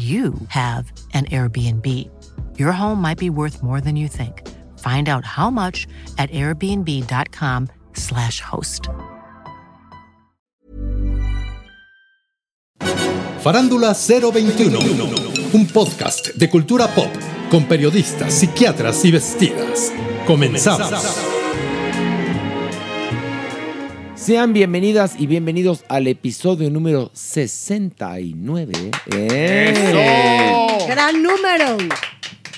you have an Airbnb. Your home might be worth more than you think. Find out how much at airbnb.com/slash host. Farándula 021, un podcast de cultura pop con periodistas, psiquiatras y vestidas. Comenzamos. Sean bienvenidas y bienvenidos al episodio número 69. ¡Eh! Gran número.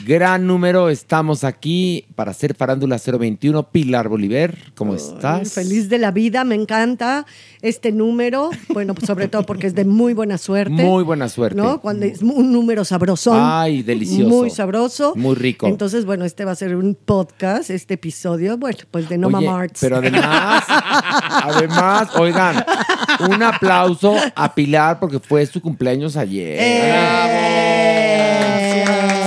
Gran número, estamos aquí para hacer Farándula 021. Pilar Bolívar, ¿cómo estás? Feliz de la vida, me encanta este número. Bueno, pues sobre todo porque es de muy buena suerte. Muy buena suerte. ¿No? Cuando es un número sabrosón. Ay, delicioso. Muy sabroso. Muy rico. Entonces, bueno, este va a ser un podcast, este episodio, bueno, pues de No Oye, Mama Arts. Pero además, además, oigan, un aplauso a Pilar porque fue su cumpleaños ayer.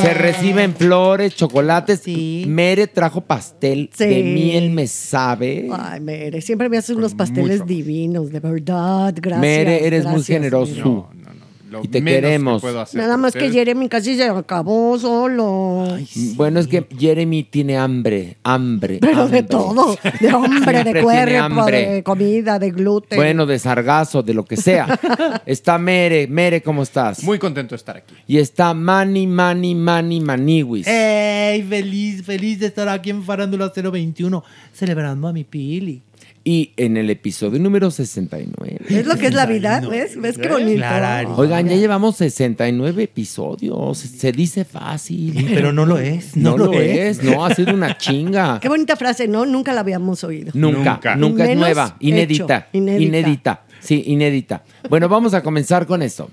Se reciben flores, chocolates. Sí. Mere trajo pastel Sí. de miel, me sabe. Ay, Mere, siempre me haces unos pasteles divinos, de verdad. Gracias. Mere, eres muy generoso. Mere. No, no, no. Lo Y te menos queremos. Que puedo hacer Nada más que. Jeremy casi se acabó solo. Bueno, es que Jeremy tiene hambre, hambre. Pero de hambre. todo, de hombre, Siempre de cuerpo, hambre. de comida, de gluten. Bueno, de sargazo, de lo que sea. Está Mere. Mere, ¿cómo estás? Muy contento de estar aquí. Y está Mani, Mani, Mani, Maniwis. ¡Ey! Feliz, feliz de estar aquí en Farándula 021 celebrando a mi Pili. Y en el episodio número 69. es lo que es la vida, ¿ves? ¿Ves qué bonito? Claro. Oigan, ya llevamos 69 episodios. Se, dice fácil. Pero no lo es. no, No, lo es. No, ha sido una chinga. Qué bonita frase, ¿no? Nunca la habíamos oído. Nunca, Nunca. nunca es nueva. Inédita. hecho, inédita. Sí, inédita. Bueno, vamos a comenzar con esto.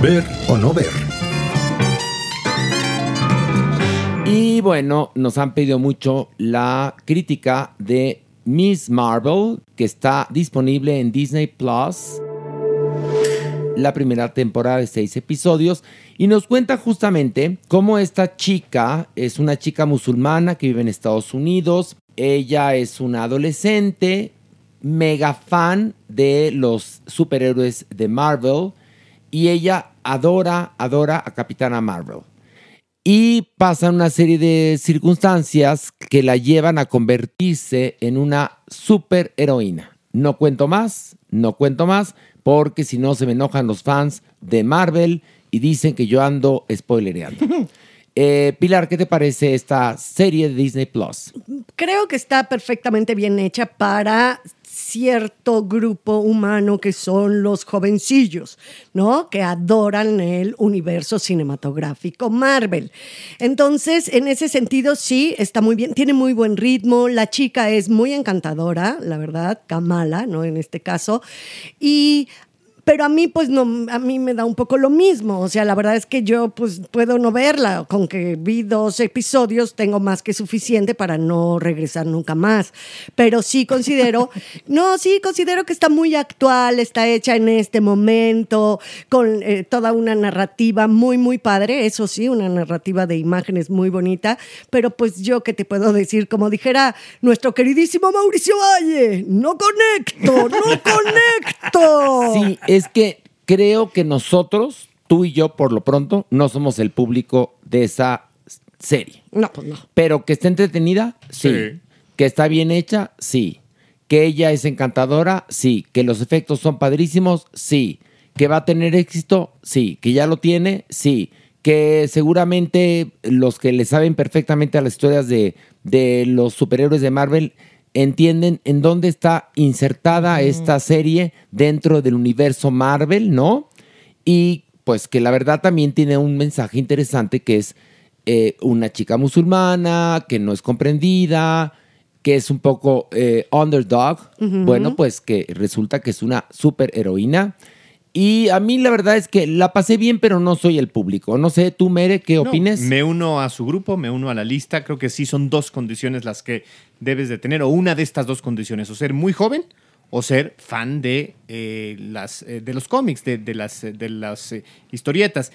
Ver o no ver. Y bueno, nos han pedido mucho la crítica de Miss Marvel, que está disponible en Disney Plus. La primera temporada de seis episodios. Y nos cuenta justamente cómo esta chica es una chica musulmana que vive en Estados Unidos. Ella es una adolescente, mega fan de los superhéroes de Marvel. Y ella adora, adora a Capitana Marvel. Y pasan una serie de circunstancias que la llevan a convertirse en una superheroína. No cuento más, no cuento más, porque si no se me enojan los fans de Marvel y dicen que yo ando spoilereando. Eh, Pilar, ¿qué te parece esta serie de Disney Plus? Creo que está perfectamente bien hecha para cierto grupo humano que son los jovencillos, ¿no? Que adoran el universo cinematográfico Marvel. Entonces, en ese sentido, sí, está muy bien, tiene muy buen ritmo, la chica es muy encantadora, la verdad, Kamala, ¿no? En este caso. Y pero a mí pues no, a mí me da un poco lo mismo, o sea, la verdad es que yo pues puedo no verla, con que vi dos episodios tengo más que suficiente para no regresar nunca más, pero sí considero, no, sí considero que está muy actual, está hecha en este momento, con eh, toda una narrativa muy, muy padre, eso sí, una narrativa de imágenes muy bonita, pero pues yo que te puedo decir, como dijera nuestro queridísimo Mauricio Valle, no conecto, no conecto. Sí, es que creo que nosotros, tú y yo, por lo pronto, no somos el público de esa serie. No, pues no. Pero que está entretenida, sí. Sí. Que está bien hecha, sí. Que ella es encantadora, sí. Que los efectos son padrísimos, sí. Que va a tener éxito, sí. Que ya lo tiene, sí. Que seguramente los que le saben perfectamente a las historias de, de los superhéroes de Marvel entienden en dónde está insertada esta serie dentro del universo Marvel, ¿no? Y pues que la verdad también tiene un mensaje interesante que es eh, una chica musulmana que no es comprendida, que es un poco eh, underdog. Bueno, pues que resulta que es una super heroína. Y a mí la verdad es que la pasé bien, pero no soy el público. No sé, tú, Mere, ¿qué No, opines? me uno a su grupo, me uno a la lista. Creo que sí son dos condiciones las que debes de tener, o una de estas dos condiciones, o ser muy joven o ser fan de, eh, las, eh, de los cómics, de, de las, de las eh, historietas.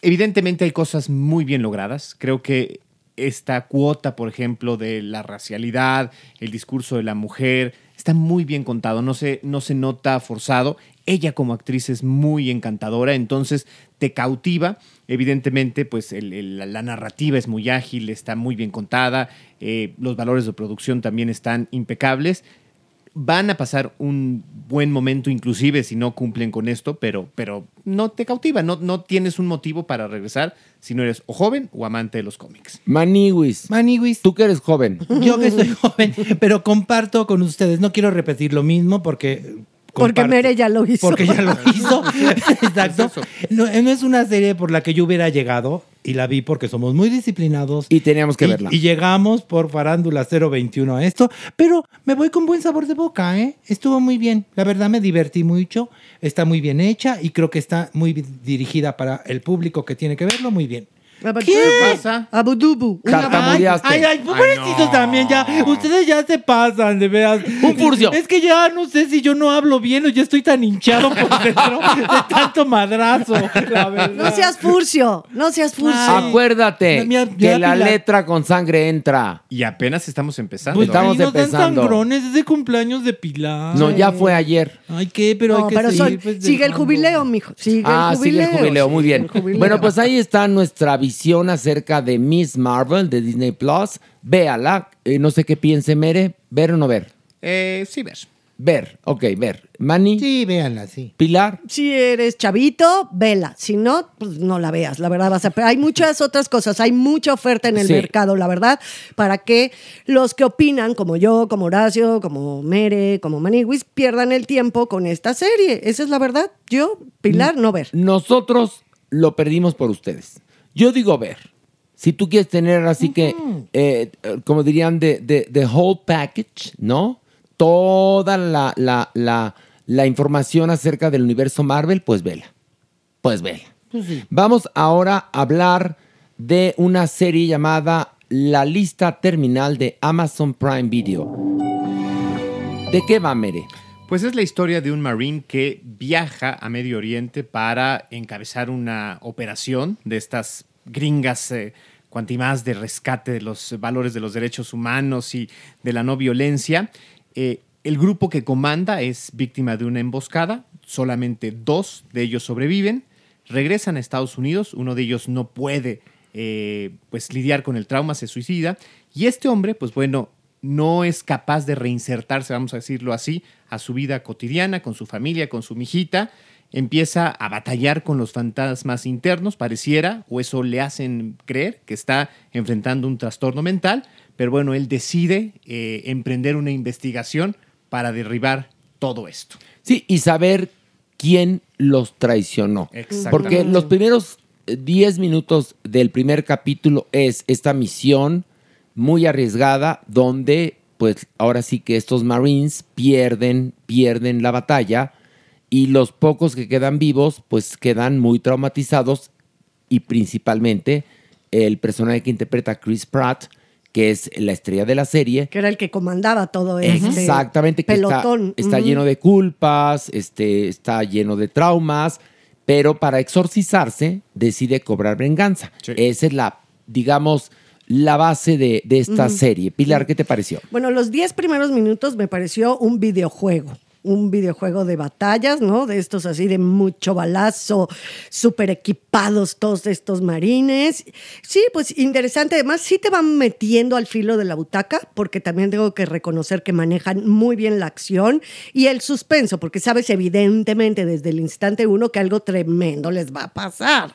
Evidentemente hay cosas muy bien logradas. Creo que esta cuota, por ejemplo, de la racialidad, el discurso de la mujer, está muy bien contado, no se, no se nota forzado. Ella como actriz es muy encantadora, entonces te cautiva. Evidentemente, pues el- el- la- la narrativa es muy ágil, está muy bien contada, eh, los valores de producción también están impecables van a pasar un buen momento, inclusive si no cumplen con esto, pero, pero no te cautiva, no, no tienes un motivo para regresar si no eres o joven o amante de los cómics. Maniwis. Maniwis. Tú que eres joven. Yo que soy joven, pero comparto con ustedes. No quiero repetir lo mismo porque. Porque. Mere ya lo hizo. Porque ya lo hizo. Exacto. No, no es una serie por la que yo hubiera llegado y la vi porque somos muy disciplinados. Y teníamos que y, verla. Y llegamos por Farándula 021 a esto. Pero me voy con buen sabor de boca, ¿eh? Estuvo muy bien. La verdad me divertí mucho. Está muy bien hecha y creo que está muy dirigida para el público que tiene que verlo muy bien. ¿Qué pasa? Abudubu. Tartamudeaste. Ay, ay, pobrecitos no. también ya. Ustedes ya se pasan, de veras. Un furcio. Es que ya no sé si yo no hablo bien o ya estoy tan hinchado por dentro de tanto madrazo. La verdad. No seas furcio, no seas furcio. Acuérdate Mira, que la letra con sangre entra. Y apenas estamos empezando. Pues Estamos nos dan empezando. sangrones, es de cumpleaños de Pilar. No, ya fue ayer. Ay, ¿qué? Pero No, hay que pero seguir, son- pues, sigue el jubileo, mijo. Sigue Ah, el sigue jubileo. el jubileo, muy sigue bien. jubileo. Bueno, pues ahí está nuestra visión acerca de Miss Marvel de Disney Plus. Véala. Eh, no sé qué piense Mere. ¿Ver o no ver? Eh, sí, ves. Ver, ok, ver. Manny, Sí, véanla, sí. Pilar. Si eres chavito, vela. Si no, pues no la veas. La verdad vas a. Pero hay muchas otras cosas. Hay mucha oferta en el Sí. mercado, la verdad, para que los que opinan, como yo, como Horacio, como Mere, como Maniwis, pierdan el tiempo con esta serie. Esa es la verdad. Yo, Pilar, no ver. Nosotros lo perdimos por ustedes. Yo digo ver. Si tú quieres tener así que, eh, como dirían, de, de, the whole package, ¿no? Toda la, la, la, la información acerca del universo Marvel, pues vela. Pues vela. Vamos ahora a hablar de una serie llamada La lista terminal de Amazon Prime Video. ¿De qué va, Mere? Pues es la historia de un marine que viaja a Medio Oriente para encabezar una operación de estas gringas eh, cuantimás de rescate de los valores de los derechos humanos y de la no violencia. Eh, el grupo que comanda es víctima de una emboscada, solamente dos de ellos sobreviven, regresan a Estados Unidos, uno de ellos no puede eh, pues lidiar con el trauma, se suicida, y este hombre, pues bueno, no es capaz de reinsertarse, vamos a decirlo así, a su vida cotidiana, con su familia, con su mijita, empieza a batallar con los fantasmas internos, pareciera, o eso le hacen creer que está enfrentando un trastorno mental, pero bueno, él decide eh, emprender una investigación para derribar todo esto. Sí, y saber quién los traicionó. Exactamente. Porque los primeros eh, 10 minutos del primer capítulo es esta misión muy arriesgada donde pues ahora sí que estos Marines pierden, pierden la batalla y los pocos que quedan vivos pues quedan muy traumatizados y principalmente el personaje que interpreta Chris Pratt, que es la estrella de la serie. Que era el que comandaba todo este Exactamente, que está, pelotón. está lleno de culpas, este, está lleno de traumas, pero para exorcizarse decide cobrar venganza. Esa es la, digamos, la base de, de esta serie. Pilar, ¿qué te pareció? Bueno, los 10 primeros minutos me pareció un videojuego. Un videojuego de batallas, ¿no? De estos así de mucho balazo, súper equipados todos estos marines. Sí, pues interesante. Además, sí te van metiendo al filo de la butaca, porque también tengo que reconocer que manejan muy bien la acción y el suspenso, porque sabes evidentemente desde el instante uno que algo tremendo les va a pasar.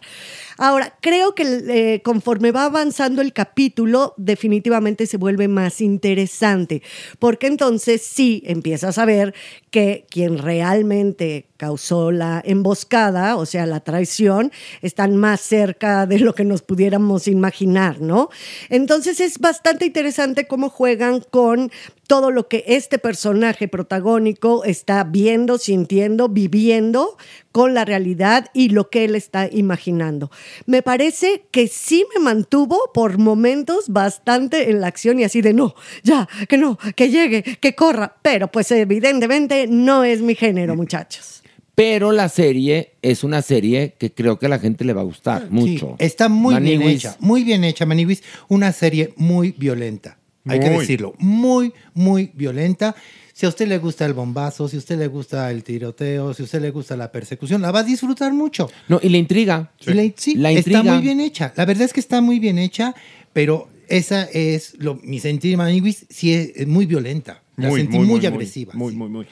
Ahora, creo que eh, conforme va avanzando el capítulo, definitivamente se vuelve más interesante, porque entonces sí empiezas a ver que quien realmente causó la emboscada, o sea, la traición, están más cerca de lo que nos pudiéramos imaginar, ¿no? Entonces es bastante interesante cómo juegan con todo lo que este personaje protagónico está viendo, sintiendo, viviendo con la realidad y lo que él está imaginando. Me parece que sí me mantuvo por momentos bastante en la acción y así de no, ya, que no, que llegue, que corra, pero pues evidentemente no es mi género, muchachos. Pero la serie es una serie que creo que a la gente le va a gustar mucho. Sí, está muy bien hecha, muy bien hecha, Maniwis. Una serie muy violenta, hay que Muy. decirlo, muy, muy violenta. Si a usted le gusta el bombazo, si a usted le gusta el tiroteo, si a usted le gusta la persecución, la va a disfrutar mucho. No, y la intriga. Y la, sí, La está intriga. muy bien hecha. La verdad es que está muy bien hecha, pero esa es lo, mi sentir, Maniwis, sí es, es muy violenta. La sentí muy, agresiva. Muy, muy, muy.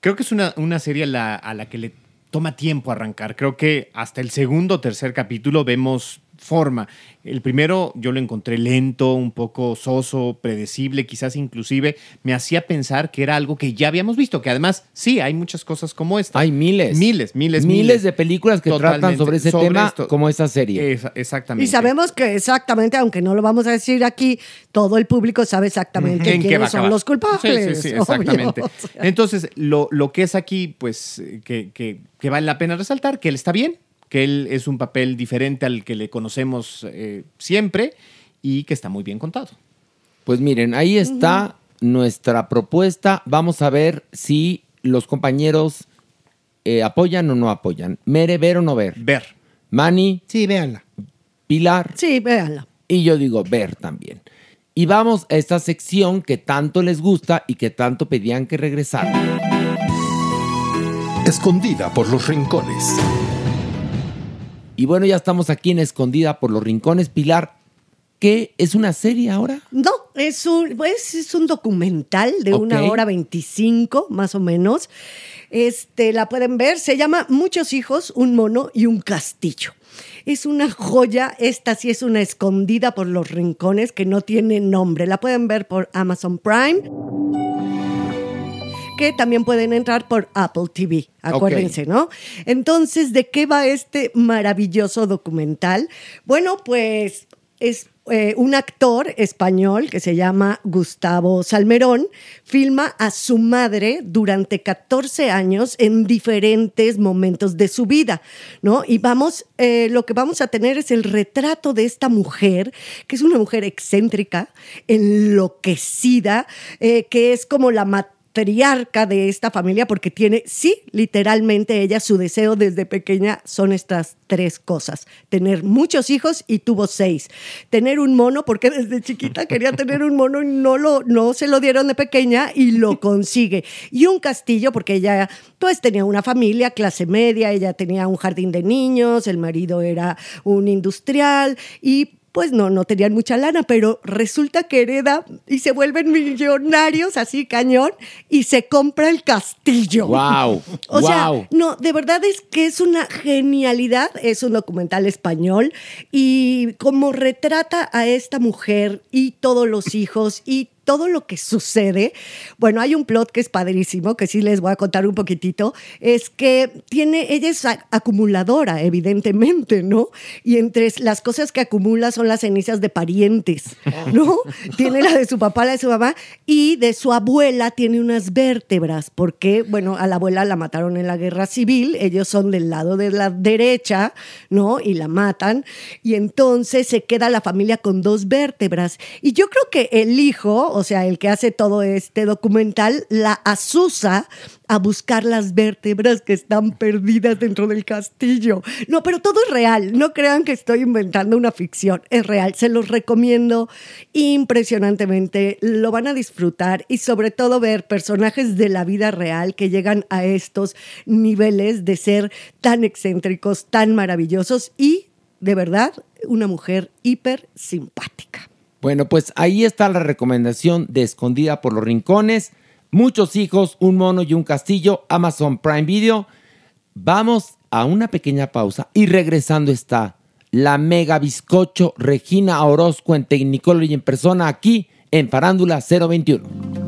Creo que es una, una serie a la, a la que le toma tiempo arrancar. Creo que hasta el segundo o tercer capítulo vemos forma. El primero yo lo encontré lento, un poco soso, predecible, quizás inclusive me hacía pensar que era algo que ya habíamos visto, que además sí, hay muchas cosas como esta. Hay miles. Miles, miles, Miles de películas que tratan sobre ese tema, como esta serie. Exactamente. Y sabemos que exactamente, aunque no lo vamos a decir aquí, todo el público sabe exactamente ¿En qué va a quiénes son los culpables. Sí, sí, sí, obvio. exactamente. Entonces, lo, lo que es aquí, pues, eh, que, que- que vale la pena resaltar, que él está bien, que él es un papel diferente al que le conocemos eh, siempre y que está muy bien contado. Pues miren, ahí está nuestra propuesta. Vamos a ver si los compañeros eh, apoyan o no apoyan. Mere, ver o no ver. Ver. Mani. Sí, véanla. Pilar. Sí, véanla. Y yo digo ver también. Y vamos a esta sección que tanto les gusta y que tanto pedían que regresara. Escondida por los rincones. Y bueno, ya estamos aquí en Escondida por los Rincones. Pilar, ¿qué es una serie ahora? No, es un, pues, es un documental de una hora 25, más o menos. Este, la pueden ver, se llama Muchos hijos, un mono y un castillo. Es una joya, esta sí es una escondida por los rincones que no tiene nombre. La pueden ver por Amazon Prime, que también pueden entrar por Apple TV, acuérdense, ¿no? Entonces, ¿de qué va este maravilloso documental? Bueno, pues es eh, un actor español que se llama Gustavo Salmerón, filma a su madre durante 14 años en diferentes momentos de su vida, ¿no? Y vamos, eh, lo que vamos a tener es el retrato de esta mujer, que es una mujer excéntrica, enloquecida, eh, que es como la matriarca de esta familia porque tiene, sí, literalmente ella, su deseo desde pequeña son estas tres cosas. Tener muchos hijos y tuvo seis. Tener un mono porque desde chiquita quería tener un mono y no, lo, no se lo dieron de pequeña y lo consigue. Y un castillo porque ella pues tenía una familia, clase media, ella tenía un jardín de niños, el marido era un industrial y pues no, no tenían mucha lana, pero resulta que hereda y se vuelven millonarios así cañón y se compra el castillo. ¡Wow! O sea, no, de verdad es que es una genialidad, es un documental español y como retrata a esta mujer y todos los hijos y todo lo que sucede, bueno, hay un plot que es padrísimo, que sí les voy a contar un poquitito, es que tiene, ella es acumuladora, evidentemente, ¿no? Y entre las cosas que acumula son las cenizas de parientes, ¿no? tiene la de su papá, la de su mamá, y de su abuela tiene unas vértebras, porque, bueno, a la abuela la mataron en la guerra civil, ellos son del lado de la derecha, ¿no? Y la matan, y entonces se queda la familia con dos vértebras. Y yo creo que el hijo, o sea, el que hace todo este documental, la asusa a buscar las vértebras que están perdidas dentro del castillo. No, pero todo es real. No crean que estoy inventando una ficción. Es real. Se los recomiendo impresionantemente. Lo van a disfrutar y sobre todo ver personajes de la vida real que llegan a estos niveles de ser tan excéntricos, tan maravillosos y, de verdad, una mujer hiper simpática. Bueno, pues ahí está la recomendación de Escondida por los Rincones. Muchos hijos, un mono y un castillo, Amazon Prime Video. Vamos a una pequeña pausa y regresando está la mega bizcocho Regina Orozco en Technicolor y en persona aquí en Farándula 021.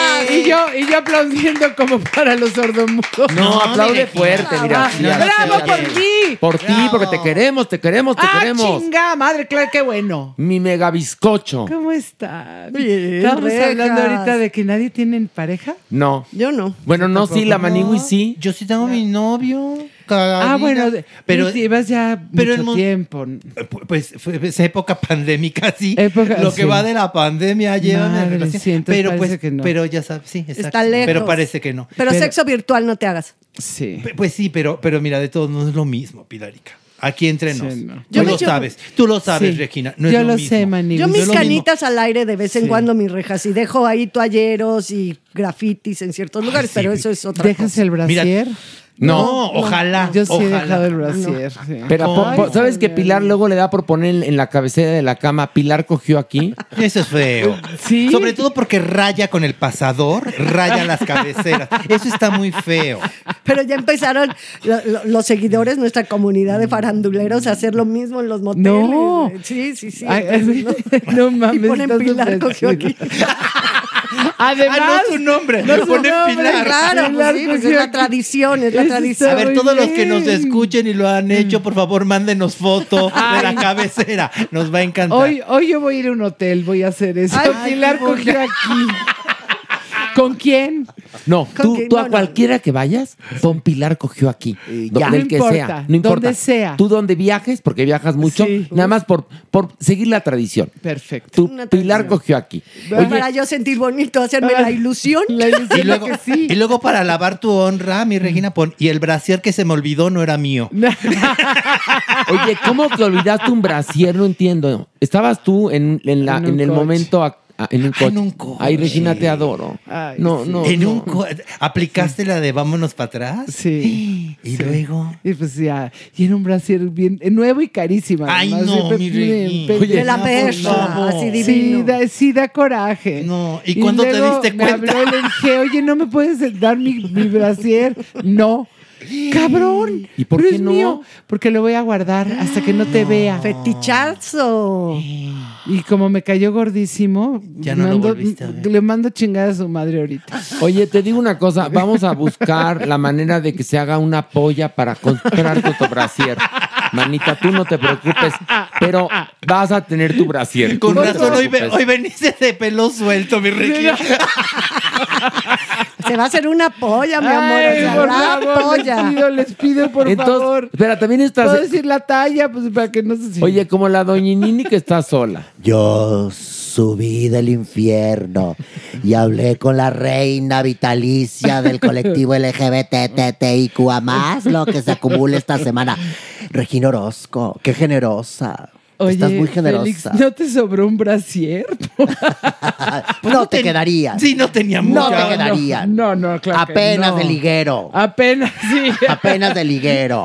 Y, yo, y yo aplaudiendo como para los sordomudos. No, aplaude fuerte, mira. Ah, sí, ¡Bravo por ti! Por ti, porque te queremos, te queremos, te ¡Ah, queremos. chinga! Madre, claro, qué bueno. Mi mega bizcocho. ¿Cómo? Bien, Estamos rejas. hablando ahorita de que nadie tiene pareja. No. Yo no. Bueno, no, sí, la manigui sí. Yo sí tengo mi novio. Ah, bueno, pero- pero llevas ya pero mucho tiempo. Pues fue esa época pandémica, sí. Época- Lo que sí. va de la pandemia lleva una relación. sí, pero pues, que no. pero ya sabes, sí, exacto. Está lejos. Pero parece que no. Pero, sexo virtual no te hagas. Sí. Pues sí, pero, pero mira, de todos no es lo mismo, Pilarica. Aquí entre Sí, nos. no. Tú Yo lo echo- sabes, tú lo sabes, Sí. Regina. No es Yo lo lo mismo. sé, Manigui. Yo mis es canitas al aire de vez en Sí. cuando, mis rejas, y dejo ahí toalleros y grafitis en ciertos lugares, sí, pero eso es otra ¿Dejas cosa. el brasier? No. ojalá. Yo sí he ojalá. dejado el brasier. sí. Pero po- Ay, po- ¿sabes que. Pilar luego le da por poner en- la cabecera de la cama? Pilar cogió aquí. Eso es feo. Sí. Sobre todo porque raya con el pasador, raya las cabeceras. Eso está muy feo. Pero ya empezaron lo- lo- los seguidores, nuestra comunidad de faranduleros, a hacer lo mismo en los moteles. No. Sí, sí, sí. Ay, Entonces, no mames. Y ponen Pilar cogió aquí. Además, Ah, no su nombre. no lo su ponen nombre, Pilar. Claro, pues Pilar sí, pues es la tradición, es la tradición. A ver, todos los que nos escuchen y lo han hecho, por favor, mándenos foto de la cabecera. Nos va a encantar. Hoy, hoy yo voy a ir a un hotel, voy a hacer eso. Ay, Pilar cogió aquí. ¿Con quién? No, ¿Con tú, quién? tú No, a no. cualquiera que vayas, pon Pilar cogió aquí. Ya. Del No que importa, sea. No importa. donde sea. Tú donde viajes, porque viajas mucho, Sí. nada más por, por seguir la tradición. Perfecto. Tú, Una Pilar tradición. cogió aquí. Para yo sentir bonito, hacerme la ilusión. La ilusión Y luego, que sí. y luego para lavar tu honra, mi Regina, pon. Y el brasier que se me olvidó no era mío. Oye, ¿cómo que olvidaste un brasier? No entiendo. Estabas tú en, en la, En el coche. momento a- a- en un coche. en un coche. Ay, Regina, te adoro. Ay, no, sí. no. en no. un co- ¿Aplicaste la de vámonos para atrás? Sí. Y luego. Y pues ya, y en un brasier bien eh, nuevo y carísima. Ay, además, no, mi Regina. Oye, De la favor. así Sí divino. da, sí da coraje. No, ¿y cuándo te luego diste me cuenta? habló y le dije, oye, ¿no me puedes dar mi, mi brasier? No. ¡Cabrón! ¿Y por Pero qué es no? mío, porque lo voy a guardar hasta que no te vea. Fetichazo. Y como me cayó gordísimo, Ya no lo mando- volviste a ver. le mando chingada a su madre ahorita. Oye, te digo una cosa, vamos a buscar la manera de que se haga una polla para comprar tu brasier. Manita, tú no te preocupes, pero vas a tener tu brasier. Con no razón, hoy, veniste de pelo suelto, mi Regina. Se va a hacer una polla, mi amor. Ay, o sea, por la favor, polla. les pido, les pido, por Entonces, favor. espera, también estás... ¿Puedo decir la talla? Pues para que no se... Oye, como la doñinini que está sola. Yo subí del infierno y hablé con la reina vitalicia del colectivo LGBTTIQ más lo que se acumula esta semana. Regina Orozco, qué generosa. Oye, Estás muy Félix, generosa. ¿no te sobró un brasier? no te quedaría. Sí, no tenía No mucho. te quedarían. No, no, claro que Apenas no. de liguero. Apenas, sí. Apenas de liguero.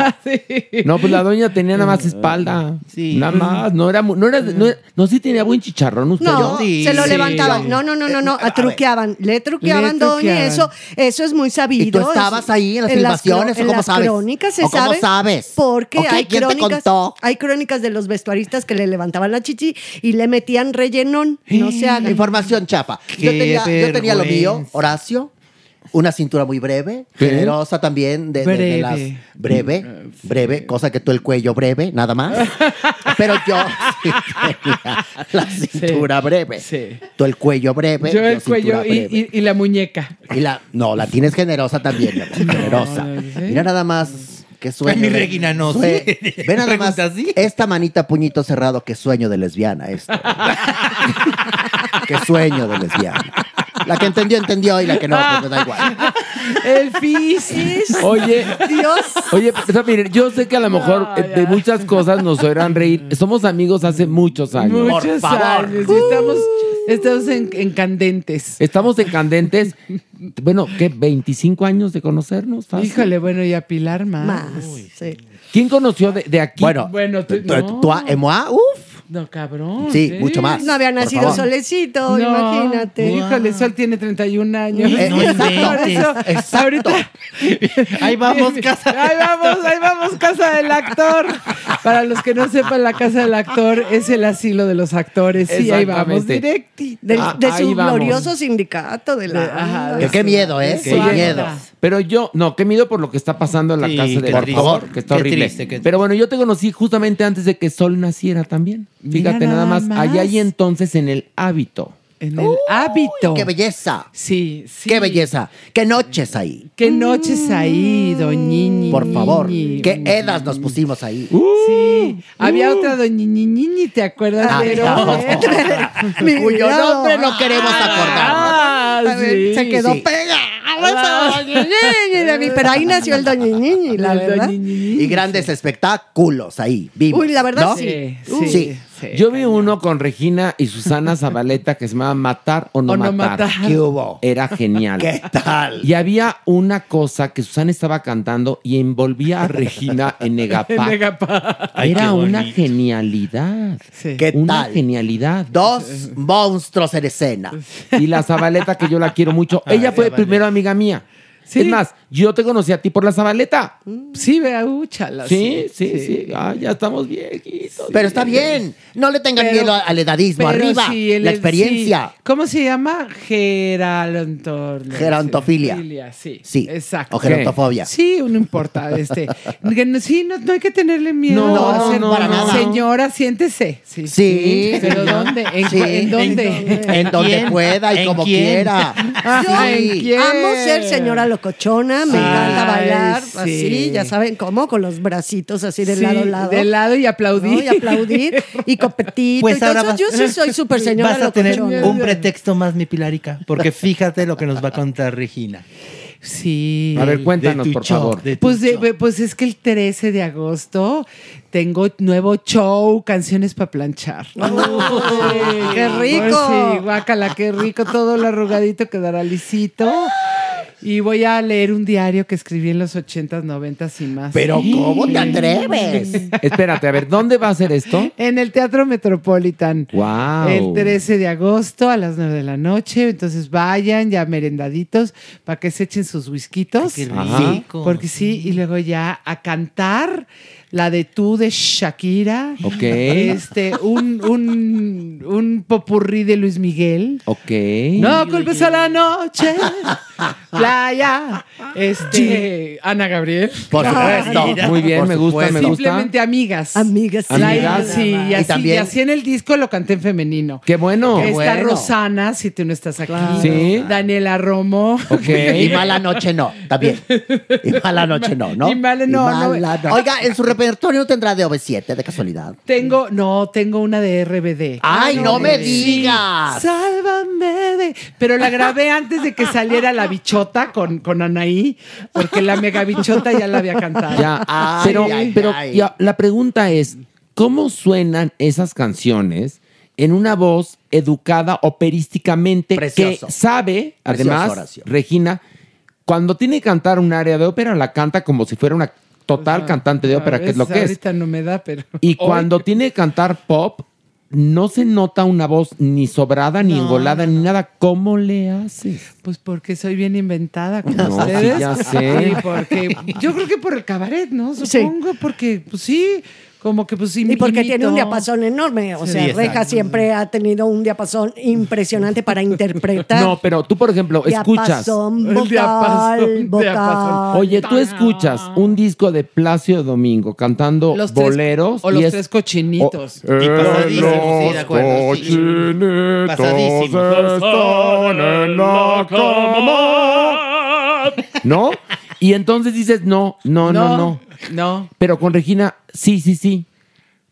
No, pues la doña tenía nada más espalda. Sí. Nada más. No era, no era, no, era- no, sí tenía buen chicharrón usted. No, Sí, se lo sí. levantaban. No, no, no, no, no. Truqueaban. Le truqueaban, Le doña. truqueaban. Eso, eso es muy sabido. ¿Y tú estabas ahí en las filmaciones o en cómo las sabes? crónicas se ¿O cómo sabe. sabes? Porque Ok, hay ¿quién te crónicas. contó? Hay crónicas de los vestuaristas que le levantaban la chichi y le metían rellenón. No se haga. Información chafa. Yo tenía, yo tenía lo mío. Horacio. Una cintura muy breve, ¿Qué? generosa también, de, de- de Breve. las breve, breve, cosa que tú el cuello breve, nada más. Pero yo sí tenía la cintura breve. sí. Tú el cuello breve, Yo el cuello y, breve. y- y la muñeca. Y la, no, la tienes generosa también, generosa. Mira nada más qué sueño. Ay, mi Regina, no, sue- sí. Ve nada más Pregunta así. esta manita puñito cerrado, qué sueño de lesbiana esto. qué sueño de lesbiana. La que entendió, entendió y la que no, pues me da igual. El fisis. Oye, Dios. oye, o sea, miren, yo sé que a lo mejor eh, de muchas cosas nos oirán reír. Somos amigos hace muchos años. Muchos favor. años. y estamos estamos en, en candentes. Estamos en Candentes. Bueno, ¿qué? ¿25 años de conocernos? fácil. Híjole, bueno, y a Pilar más. Más. sí. ¿Quién conoció de, de aquí? Bueno, Bueno, tú- tú- no. tú a- Emoa, uf, No, cabrón. Sí, ¿eh? mucho más. No había nacido. Solecito, No, imagínate. Híjole, Sol tiene 31 años. Eh, No exacto, inventes. eso, exacto. ahorita- Ahí vamos, casa. Ahí vamos, ahí vamos, casa del actor. Para los que no sepan, la casa del actor es el asilo de los actores. Sí, ahí vamos, directi. Del- Ah, de su vamos. glorioso sindicato de la. Ajá. Que qué miedo, ¿eh? Eso Qué miedo. Pero yo, no, qué miedo por lo que está pasando en la Sí, casa de qué por triste. favor, que está Qué horrible. triste, qué Pero bueno, yo te conocí justamente antes de que Sol naciera también. Mira Fíjate nada nada más, más. allá y entonces en el hábito. En el hábito. ¡Qué belleza! Sí, sí. ¡Qué belleza! ¡Qué noches ahí! Qué noches ahí, doñiñi. Por favor, qué edas nos pusimos ahí. Sí, había otra doñiñiñi, ¿te acuerdas Ay, de no. Cuyo nombre no queremos acordar. Ah, sí. se quedó sí. pegado esa doñiñiñi de mí, pero ahí nació el doñiñiñi, la La verdad. Y grandes espectáculos ahí, vimos. Uy, la verdad ¿no? sí. Sí, sí, Sí. sí. Yo vi uno con Regina y Susana Zabaleta que se llamaba Matar o no, O no matar. matar. ¿Qué hubo? Era genial. ¿Qué tal? Y había una cosa que Susana estaba cantando y envolvía a Regina en Negapá. Era una genialidad. Sí. ¿Qué Una tal? genialidad. Dos monstruos en escena. Y la Zabaleta, que yo la quiero mucho. Ella fue primero amiga mía. Es más, yo te conocí a ti por la Zabaleta. Sí, vea, úchala. Sí, sí, sí. Ah, ya estamos viejitos. Pero está bien. No le tengan Pero- miedo al edadismo. Pero Arriba. sí, el- la experiencia. sí. ¿Cómo se llama? Gerantor- Gerontofilia. Sí, Sí. exacto. O gerontofobia. Sí, no importa. Este, que no- sí, no, no hay que tenerle miedo. No, a no, ser- no, para nada. Señora, siéntese. Sí. Sí. ¿Pero dónde? ¿En, Sí. ¿en dónde? En donde pueda y ¿En como quién? quiera. Yo Sí. ¿quién? amo ser señora locochona, me Ay, encanta bailar sí. así, ya saben cómo, con los bracitos así de Sí, lado a lado. De lado y aplaudir. ¿no? Y aplaudir y copetito. Pues y ahora vas, yo sí soy súper señora vas a tener un pretexto más, mi Pilarica, porque fíjate lo que nos va a contar Regina. Sí. A ver, cuéntanos, por show, favor. de Pues, de- pues es que el 13 de agosto tengo nuevo show, canciones para planchar. ¡Ay, qué rico! Pues sí, guácala, qué rico. Todo lo arrugadito quedará lisito. Y voy a leer un diario que escribí en los 80s, 90s y más. Pero ¿cómo te atreves? Espérate, a ver, ¿dónde va a ser esto? En el Teatro Metropolitan. Wow. El 13 de agosto a las 9 de la noche. Entonces vayan ya merendaditos para que se echen sus whiskitos. Qué rico. Porque sí, y luego ya a cantar la de tú de Shakira. Ok. Este, un, un, un popurrí de Luis Miguel. Ok. No culpes a la noche. Playa. Este, Ana Gabriel. Por supuesto. Muy bien, Por me gusta, me gusta. Simplemente amigas. Amigas, sí. Amigas. Sí, y así, también- y así en el disco lo canté en femenino. Qué bueno. Está bueno. Rosana, si tú no estás aquí. Sí. Daniela Romo. Ok. Y mala noche no, también. Y mala noche no, ¿no? Y mala- no, mala no. Oiga, en su repertorio no tendrá de OV7, de casualidad. Tengo, no, tengo una de RBD. ¡Ay, no me Sí. digas! Sálvame de. Pero la grabé antes de que saliera la bichota con, con Anaí, porque la mega bichota ya la había cantado. Ya, Ay, pero, ay, pero ay. ya, la pregunta es, ¿cómo suenan esas canciones en una voz educada operísticamente Precioso. que sabe, además. Regina, cuando tiene que cantar un área de ópera, la canta como si fuera una total cantante de ópera, que es lo que es. Ahorita no me da, pero. Y Hoy- cuando tiene que cantar pop, no se nota una voz ni sobrada, ni engolada, ni nada. ¿Cómo le haces? Pues porque soy bien inventada con No, ustedes. sí, ya sé. Sí, porque yo creo que por el cabaret, ¿no? Supongo, porque, pues sí, como que pues sí. Y porque imito. tiene un diapasón enorme. O Sí, sea, exacto. Reja siempre ha tenido un diapasón impresionante para interpretar. No, pero tú, por ejemplo, escuchas. Diapasón vocal, diapasón, vocal. diapasón. Oye, tú escuchas un disco de Plácido Domingo cantando Los tres- boleros. o los y es- tres cochinitos. Y pasadísimo, sí, de acuerdo, sí. cochinitos Pasadísimo. están en la cama. ¿No? Y entonces dices, no, no, no, no. No. Pero con Regina, sí, sí, sí.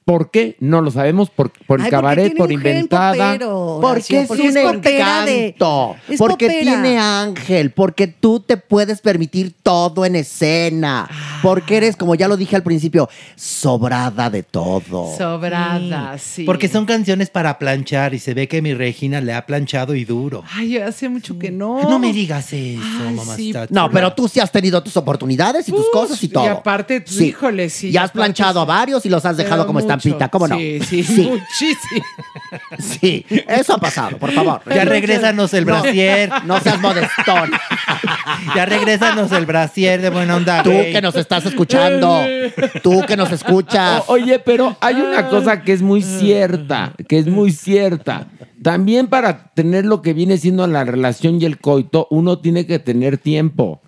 ¿Por qué? No lo sabemos. Por, por el Ay, cabaret, por inventada. popero, Porque es porque un de- encanto, es porque popera. tiene ángel, porque tú te puedes permitir todo en escena, porque eres, como ya lo dije al principio, sobrada de todo. Sobrada, sí. Porque son canciones para planchar y se ve que mi Regina le ha planchado y duro. Ay, hace mucho que no. No me digas eso, Ay, mamá. sí, no, pero tú sí has tenido tus oportunidades y tus Uf, cosas y todo. y aparte, pues, híjole, sí, Y has planchado a sí. varios y los has dejado Pero como mucho. Estampita, ¿cómo no? Sí, sí, muchísimo. Sí, eso ha pasado, por favor. Ya regrésanos el No, brasier. No seas modestón. Ya regrésanos el brasier de buena onda. Tú que nos estás escuchando, tú que nos escuchas. O- oye, pero hay una cosa que es muy cierta, que es muy cierta. También para tener lo que viene siendo la relación y el coito, uno tiene que tener tiempo.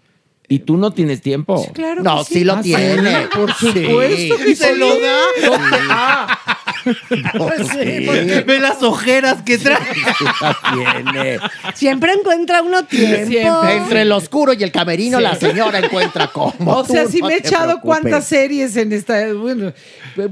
Y tú no tienes tiempo. Claro No, que sí lo Ah, sí, tiene. por Sí. supuesto que ¿Se sí. lo da? Ah, Pues sí. Ve las ojeras que trae. tiene. Siempre encuentra uno tiempo. Siempre. Entre el oscuro y el camerino, la señora encuentra cómo. O sea, Tú si no me he echado preocupes. cuántas series en esta. Bueno,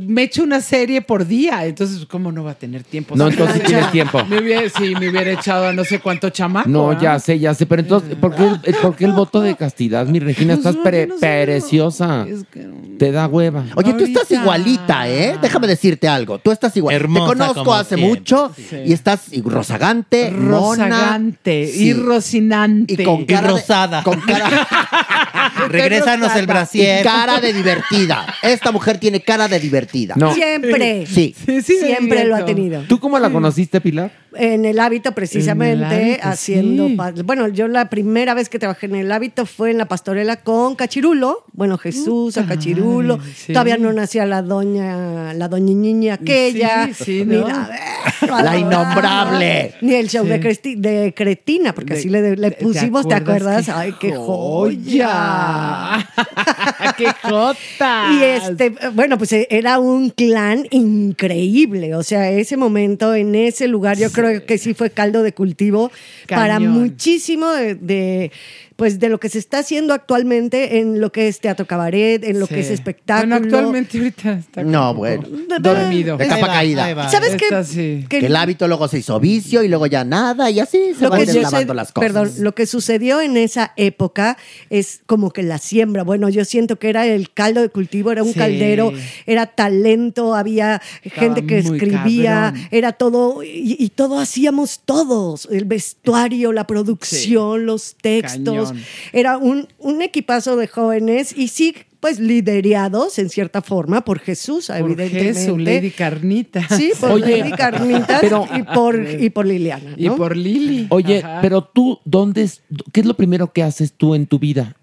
me he hecho una serie por día. Entonces, ¿cómo no va a tener tiempo? No, entonces tienes tiempo. Me hubiera, sí, me hubiera echado a no sé cuánto chamaco. No, ¿ah? ya sé, ya sé. Pero entonces, ¿por qué, el- por qué el voto de castidad, mi Regina? Pues Estás no, pre- no sé, preciosa. Es que. Te da hueva. Oye, tú estás igualita, ¿eh? Déjame decirte algo. Tú estás igual. Hermosa Te conozco como hace siempre. mucho Sí. y estás y rozagante, mona. Rozagante Sí. y rocinante. Y con cara de- rosada. con cara, Regrésanos el brasier. Cara de divertida. Esta mujer tiene cara de divertida. No. Siempre. Sí. Siempre lo ha tenido. ¿Tú cómo la conociste, Pilar? En el hábito, precisamente, En el hábito, haciendo. sí. pa- Bueno, yo la primera vez que trabajé en el hábito fue en la pastorela con Cachirulo. Bueno, Jesús, a Cachirulo. sí. Todavía no nacía la doña, la doña niña aquella. Sí, sí, ¿no? la, La innombrable. Ni el show Sí. de, Cresti- de Cretina, porque De- así le, le ¿te pusimos, ¿te acuerdas? Ay, qué joya. ¡Qué jota! Y este, bueno, pues eh, era un clan increíble. O sea, ese momento, en ese lugar, yo creo que sí fue caldo de cultivo para muchísimo de, de, pues, de lo que se está haciendo actualmente en lo que es teatro cabaret, en lo Sí. que es espectáculo. Bueno, actualmente ahorita está No, bueno. dormido. De capa caída. ¿Sabes qué? Que- Que el hábito luego se hizo vicio y luego ya nada y así se lo van que, deslavando las cosas. perdón, lo que sucedió en esa época es como que la siembra. Bueno, yo siento que era el caldo de cultivo, era un Sí. caldero, era talento, había gente que escribía, cabrón. era todo, y, y todo hacíamos todos, el vestuario, la producción, los textos. Cañón. Era un, un equipazo de jóvenes y sí, pues liderados en cierta forma por Jesús, Por evidentemente. Jesús, Lady Carnita. Sí, por Oye, Lady Carnitas pero- y, por, y por Liliana. Y ¿no? por Lili. Oye, Ajá. pero tú, ¿dónde es, qué es lo primero que haces tú en tu vida?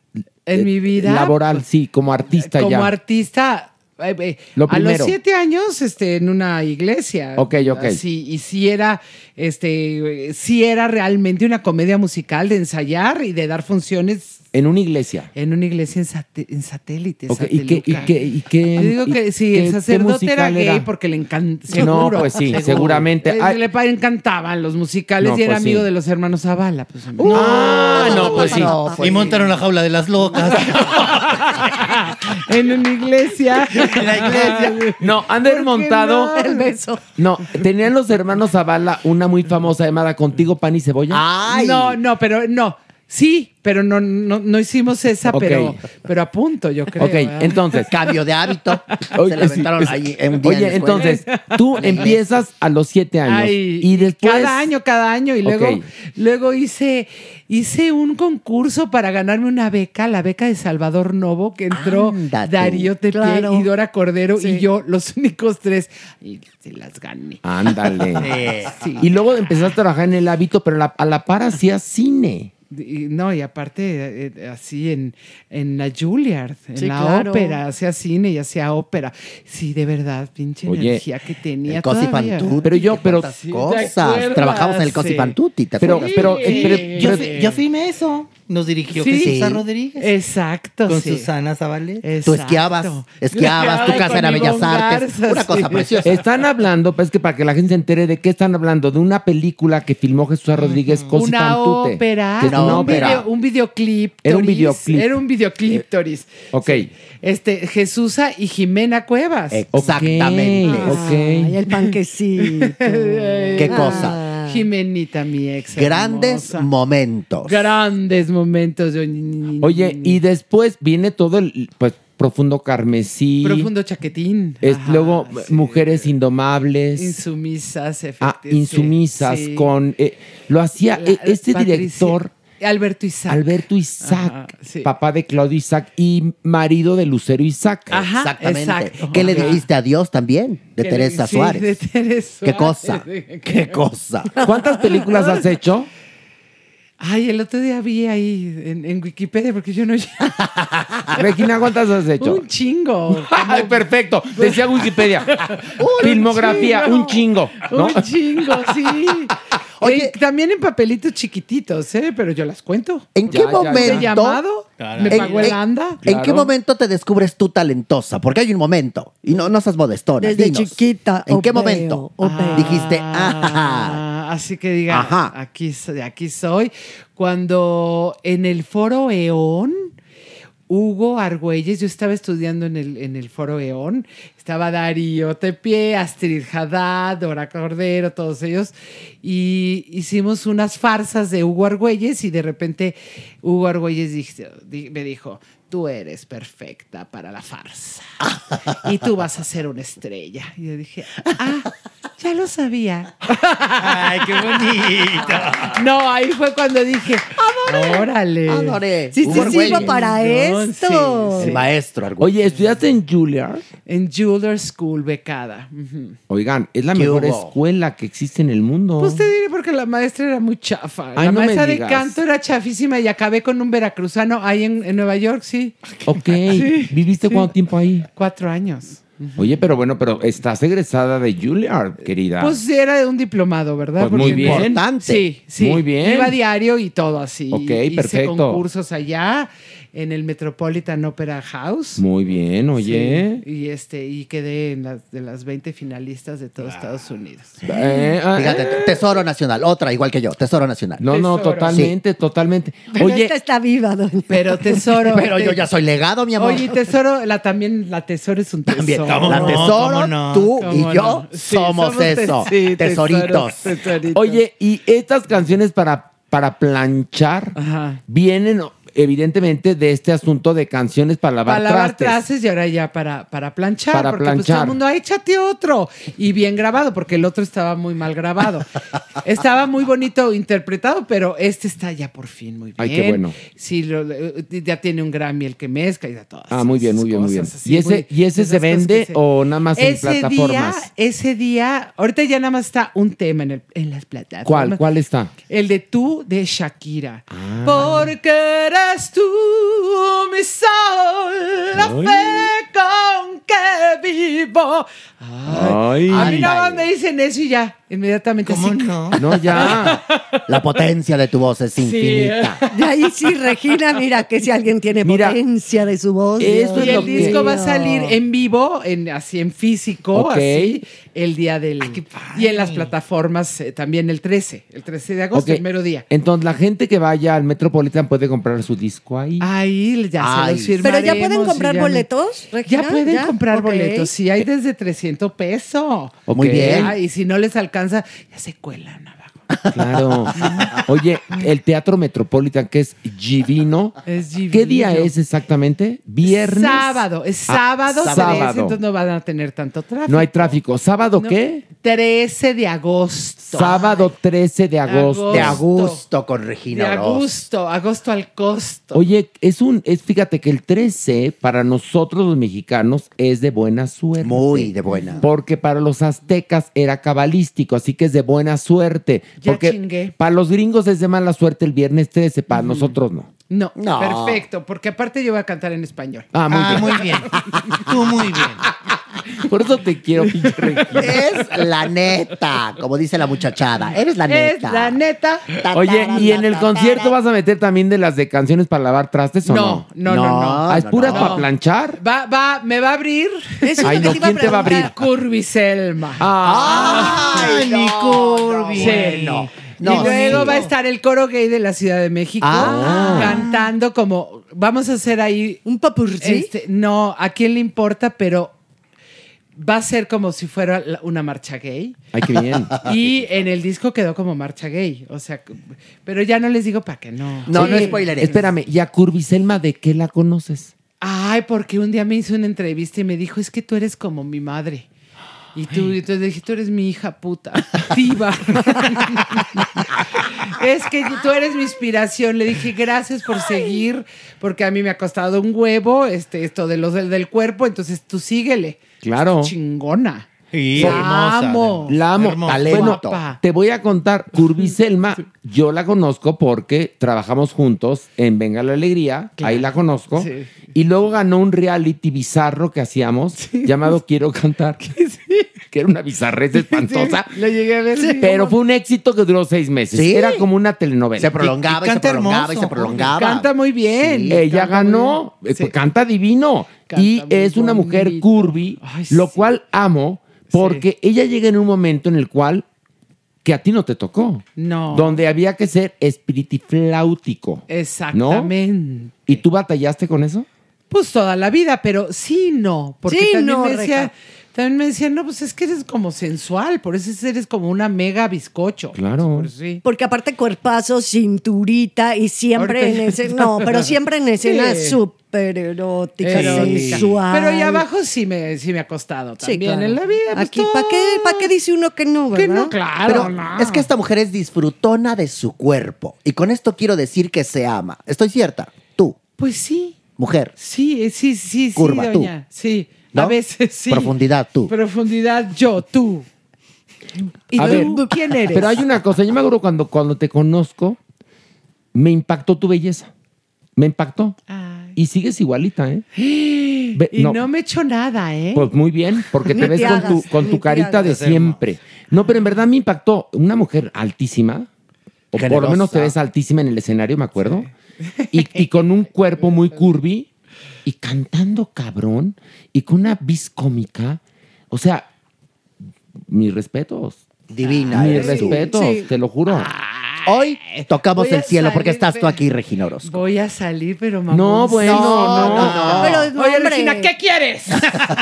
En mi vida, Laboral, pues, sí, como artista como ya. artista. eh, eh, Lo a los siete años, este, en una iglesia. Ok, ok. Sí, y sí era, este, eh, sí era realmente una comedia musical de ensayar y de dar funciones en una iglesia. en una iglesia en, sate- en satélite. Ok, ¿y qué- y qué- y qué- Yo digo que sí, qué- el sacerdote era gay era? porque le encantaba. No, pues sí, seguramente. Le, Ay. le pa- encantaban los musicales No, y era pues sí. amigo de los hermanos Zavala. Pues, Ah, no, pues sí. No, pues y montaron la jaula de las locas. en una iglesia. en la iglesia. No, han de haber ¿Por qué montado. no? El beso. No, tenían los hermanos Zavala una muy famosa llamada Contigo Pan y Cebolla. Ay. No, no, pero no. Sí, pero no, no, no hicimos esa, pero, pero a punto, yo creo. ok, ¿eh? entonces. Cambio de hábito. Oye, se aventaron sí, ahí en un día Oye, la entonces, tú empiezas a los siete años. Ay, y después. cada año, cada año. Y luego, luego hice, hice un concurso para ganarme una beca, la beca de Salvador Novo, que entró. Darío Tepié Claro. y Dora Cordero Sí. y yo, los únicos tres. Y se las gané. Ándale. Sí. Y luego empezaste a trabajar en el hábito, pero la- a la par hacías cine. Y, no, y aparte, eh, así en, en la Juilliard, en Sí, la claro. ópera, hacía cine y hacía ópera. Sí, de verdad, pinche Oye, energía que tenía El Pero yo, pero- cuántas Sí, ¿te cosas. Trabajamos en el Cosi tutti, ¿te Pero, acuerdas? pero, Sí. eh, pero- Sí. Yo, pero- yo filmé eso. Nos dirigió Sí. Jesús Sí. Rodríguez. Exacto. con sí. Susana Zabaleta. Tú esquiabas, esquiabas, tu casa era Bellas Artes. Garza, Una cosa sí. preciosa. Están hablando, pues que para que la gente se entere de qué están hablando, de una película que filmó Jesús Rodríguez Cosi Una ópera, que una un un, ópera. video- un videoclip. Era un videoclip. Era un videoclip, Toris. Ok. Este, Jesusa y Jimena Cuevas. Exactamente. Ok, ok. Ay, el panquecito. Qué cosa. Ah. Jimenita, mi ex. Grandes hermosa. momentos. Grandes momentos. Oye, y después viene todo el pues profundo carmesí. Profundo chaquetín. Es Ajá, luego sí. mujeres indomables. Insumisas, ah, efectivamente. insumisas Sí. con eh, lo hacía La- eh, este Patricia- director Alberto Isaac. Alberto Isaac, Ajá, sí. papá de Claudio Isaac y marido de Lucero Isaac. Ajá, Exactamente. exacto. ¿Qué le dijiste adiós también? De Teresa sí, Suárez. de Teresa ¿Qué cosa? ¿Qué cosa? ¿Cuántas películas has hecho? Ay, el otro día vi ahí en, en Wikipedia, porque yo no... Regina, ¿cuántas has hecho? Un chingo. Ay, perfecto. Decía Wikipedia. Filmografía, chingo. un chingo. ¿no? Un chingo, sí. Oye- Eh, también en papelitos chiquititos, ¿eh? Pero yo las cuento. ¿En qué Ya, ya, ya. ¿Te he momento? llamado? Claro. ¿Me En- pagó el en- anda? ¿En qué Claro. momento te descubres tú talentosa? Porque hay un momento. Y no, no seas modestona. Desde dinos. chiquita. ¿En qué momento? veo. Dijiste, Ah, ah, Así que diga, Ajá. aquí, soy- aquí soy. Cuando en el foro EON, Hugo Argüelles, yo estaba estudiando en el, en el foro EON, estaba Darío Tepié, Astrid Haddad, Dora Cordero, todos ellos, y hicimos unas farsas de Hugo Argüelles y de repente Hugo Argüelles me dijo, tú eres perfecta para la farsa y tú vas a ser una estrella. Y yo dije, ah, ya lo sabía. Ay, qué bonito. No, ahí fue cuando dije, órale. Adoré. Sí, sí, Hugo sí, iba para esto. sí, El maestro. Argüelles. Oye, ¿estudiaste en Juilliard? En Jeweler School, becada. Oigan, es la ¿Qué mejor hubo? escuela que existe en el mundo. Pues te diré porque la maestra era muy chafa. Ay, la no me maestra de canto era chafísima y acabé con un veracruzano ahí en, en Nueva York, sí. Ok, ¿viviste cuánto tiempo ahí? Cuatro años. Oye, pero bueno, pero estás egresada de Juilliard, querida. Pues sí, era de un diplomado, ¿verdad? Pues muy bien. Importante. Sí, sí. Muy bien. Iba a diario y todo así. Ok, Hice perfecto. concursos allá en el Metropolitan Opera House. Muy bien, oye. Sí, y este y quedé en las de las 20 finalistas de todo Estados Unidos. Eh, ah, Fíjate, Tesoro Nacional. Otra, igual que yo. Tesoro Nacional. no, no, totalmente, totalmente. Pero Oye, esta está viva, doña. Pero tesoro. Pero yo ya soy legado, mi amor. Oye, tesoro, la también la tesoro es un tesoro. También, ¿Cómo la no? tesoro, ¿Cómo no? tú ¿Cómo y yo? Sí, somos, eso. sí, tesoritos. tesoritos. oye, y estas canciones para, para planchar Ajá. vienen evidentemente de este asunto de canciones para lavar, para lavar trastes. trastes y ahora ya para, para planchar. Para porque pues planchar. todo el mundo, "Ay, échate otro. Y bien grabado, porque el otro estaba muy mal grabado. estaba muy bonito interpretado, pero este está ya por fin muy bien. Ay, qué bueno. Sí, lo- ya tiene un Grammy el que mezcla y da todas. Ah, muy bien, muy bien, muy bien. así, ¿Y ese, muy- ¿y ese se vende se- o nada más en ese plataformas? Día, ese día, ahorita ya nada más está un tema en, el, en las plataformas. ¿Cuál? ¿Cuál está? El de tú de Shakira. Ah. Porque eres tú mi sol, la fe con que vivo. Ay, Ay. a mí nada más me dicen eso y ya, inmediatamente ¿Cómo así. no? No, ya. La potencia de tu voz es infinita. De ahí sí, Regina, mira que si alguien tiene Mira, potencia de su voz. Dios Y es el lo que- disco va a salir en vivo, en, así en físico, así, el día del... y en las plataformas eh, también el 13, el 13 de agosto, el mero día. Entonces la gente que vaya al Metropolitan puede comprar su disco ahí. Ahí ya Ay. se los firmaremos. Pero ya pueden comprar ya boletos, Regina. Ya pueden comprar boletos, sí, hay desde 300 pesos. Muy bien. Ah, y si no les alcanza, ya se cuelan abajo. Claro. Oye, el Teatro Metropolitan, que es divino. Es divino. ¿Qué día es exactamente? ¿Viernes? Sábado, es Ah, sábado, 13, sábado. entonces no van a tener tanto tráfico. No hay tráfico. ¿Sábado No, qué? 13 de agosto. Sábado 13 de agosto. De Agosto. Con De Regina Oroz. agosto, agosto al costo. Oye, es un, es, fíjate que el 13 para nosotros los mexicanos es de buena suerte. Muy de buena. Porque para los aztecas era cabalístico, así que es de buena suerte. Ya porque chingué. para los gringos es de mala suerte el viernes 13, para nosotros no. No, No. perfecto, porque aparte yo voy a cantar en español. Ah, muy Ah, bien. muy bien. Tú muy bien. Por eso te quiero, pinche. Es la neta, como dice la muchachada. Eres la Es neta. la neta. Ta, Oye, ¿y en el concierto vas a meter también de las de canciones para lavar trastes o no? No, no, no, no. Ah, ¿Es no, puras no. para planchar? Va, va, me va a abrir. Eso es Ay, lo que no, te iba ¿quién te va a abrir? preguntar. Curvy Selma. Ah, Ay, mi. Sí. Bueno. No, y luego sí. va a estar el coro gay de la Ciudad de México Ah. cantando como vamos a hacer ahí Un papurri. este, no, a quién le importa, pero va a ser como si fuera una marcha gay. Ay, qué bien. Y en el disco quedó como marcha gay, o sea, pero ya no les digo para que no. No, Sí. no spoileré. Espérame, ¿y a Curviselma de qué la conoces? Ay, porque un día me hizo una entrevista y me dijo, es que tú eres como mi madre. Y tú, y entonces dije, tú eres mi hija puta, diva. es que tú eres mi inspiración. Le dije, gracias por seguir, porque a mí me ha costado un huevo este, esto de los del, del cuerpo, entonces tú síguele. Claro. Chingona. Sí, La hermosa. amo. La amo. Hermosa. Talento. Bueno, Guapa. te voy a contar, Curviselma, yo la conozco porque trabajamos juntos en Venga la Alegría, ahí la conozco, Sí. y luego ganó un reality bizarro que hacíamos llamado Quiero Cantar, que era una bizarrez espantosa, Lo llegué a ver. sí. pero fue un éxito que duró seis meses, Sí. era como una telenovela. Se prolongaba Y- y y, se prolongaba y hermoso, se prolongaba. Canta muy bien. Sí. Ella ganó, bien. eh, Sí. canta divino Canta y es una mujer curvy, Ay, lo sí. cual amo porque ella llega en un momento en el cual que a ti no te tocó. No. Donde había que ser espiritifláutico. Exactamente. ¿Y tú batallaste con eso? Pues toda la vida, pero sí no. Porque Sí, también no, me decía, también me decían, no, pues es que eres como sensual, por eso eres como una mega bizcocho. Claro. Pues sí. Porque aparte cuerpazo, cinturita y siempre Ahorita en está. No, pero siempre en escena Sí. Súper erótica, Erótica. sensual. Pero y abajo sí me, sí me ha costado Sí, también claro. en la vida. pues, Aquí, ¿para qué, pa' qué dice uno que no, Que verdad? no, claro. Pero no. es que esta mujer es disfrutona de su cuerpo. Y con esto quiero decir que se ama. ¿Estoy cierta? Tú, Pues sí, mujer. sí, eh, sí, sí, sí, Curva, tú. doña. Sí, ¿no? a veces sí. Profundidad, tú. Profundidad, yo, tú. ¿Y A tú ver, quién eres? Pero hay una cosa, yo me acuerdo cuando, cuando te conozco, me impactó tu belleza. Me impactó. Ay. Y sigues igualita, ¿eh? Ve- Y no. no. me he hecho nada, ¿eh? Pues muy bien, porque te Ni ves te con tu, con tu carita de siempre. No, pero en verdad me impactó una mujer altísima, o por lo menos te ves altísima en el escenario, me acuerdo, y, y con un cuerpo muy curvy, y cantando cabrón, y con una vis cómica. O sea, mis respetos. Divina. Mis respetos, Sí. te lo juro. Hoy tocamos el cielo porque estás tú aquí, Regina Orozco. Voy a salir, pero mamá. No, bueno, no. no. No, Oye. Regina, ¿qué quieres?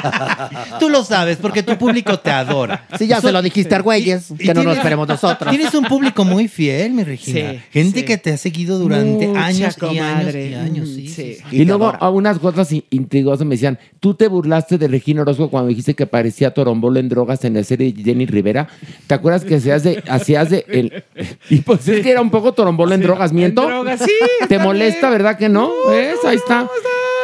Tú lo sabes porque tu público te adora. Sí, ya se lo dijiste a Argüelles, Y- y que no nos esperemos nosotros. Tienes un público muy fiel, mi Regina. Sí, Gente sí. que te ha seguido durante Mucha años y años y años. Mm, Sí, sí. sí, sí. Y, luego adora. a unas cosas in- intrigosas me decían, tú te burlaste de Regina Orozco cuando dijiste que parecía torombolo en drogas en la serie de Jenny Rivera. ¿Te acuerdas que hacías de, hacías de el, y pues es que era un poco torombolo en drogas, miento? en drogas, sí, ¿Te molesta, bien. verdad que no? ¿Ves? Ahí está.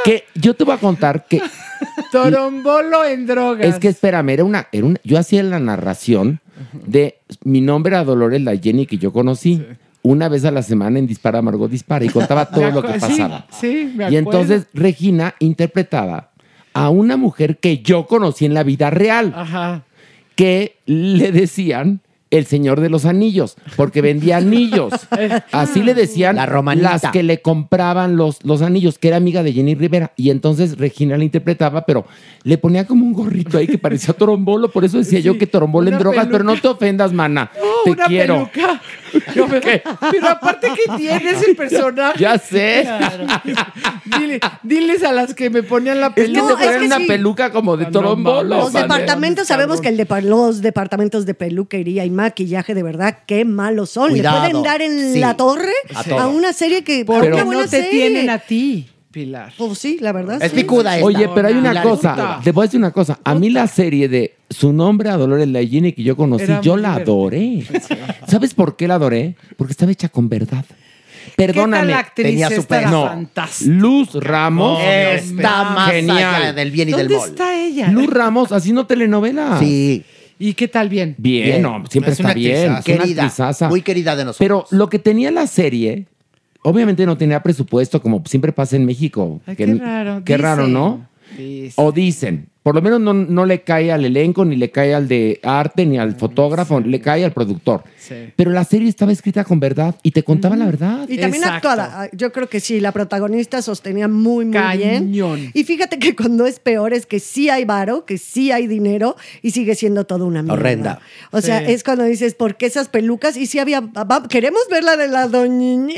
Que yo te voy a contar que Torombolo en drogas. es que espérame, era una, era una yo hacía la narración de mi nombre era Dolores la Jenny que yo conocí. Una vez a la semana en Dispara Margot Dispara y contaba todo lo que acu- sí, pasaba. Sí, me Y entonces Regina interpretaba a una mujer que yo conocí en la vida real, Ajá. que le decían el señor de los anillos, porque vendía anillos. Así le decían La las que le compraban los, los anillos, que era amiga de Jenny Rivera. Y entonces Regina la interpretaba, pero le ponía como un gorrito ahí que parecía torombolo. Por eso decía yo que torombolo en drogas, pero no peluca. te ofendas, mana. No, te una quiero. peluca. Yo me- Pero aparte que tienes el personaje. Ya sé. Claro. Dile- diles a las que me ponían la Es que peluca. te No, que una sí. peluca como de No, torombolo. mames. Los departamentos, sabemos que el depa- los departamentos de peluquería y maquillaje, de verdad, qué malos son. Cuidado. Le pueden dar en Sí. la torre A una serie que. Porque una no te serie. tienen a ti, Pilar. Pues sí, la verdad. Es sí. picuda esta. Oye, pero hay una Pilar cosa, te voy a decir una cosa. A mí la serie de su nombre a Dolores la Jenny que yo conocí, Era yo la divertida. adoré. ¿Sabes por qué la adoré? Porque estaba hecha con verdad. ¿Qué Perdóname. tal actriz tenía esta super- No. fantástica? Luz Ramos. Está más Genial. allá del bien y del ¿Dónde mal. está ella? Luz Ramos haciendo telenovela. Sí, ¿Y qué tal bien? Bien, Bien. no, siempre Es está una bien. una querida. Muy querida de nosotros. Pero lo que tenía la serie, obviamente no tenía presupuesto, como siempre pasa en México. Ay, Que- qué raro. Qué raro. ¿no? Dicen. O dicen, por lo menos no, no le cae al elenco, ni le cae al de arte, ni al fotógrafo, le cae al productor. Sí. Pero la serie estaba escrita con verdad y te contaba la verdad. Y también Exacto. actuada. Yo creo que sí, la protagonista sostenía muy, muy Cañón. bien. Y fíjate que cuando es peor es que sí hay varo, que sí hay dinero y sigue siendo todo una mierda. Horrenda. O sea, Sí. es cuando dices, ¿por qué esas pelucas? Y sí había, va- queremos ver la de la doña.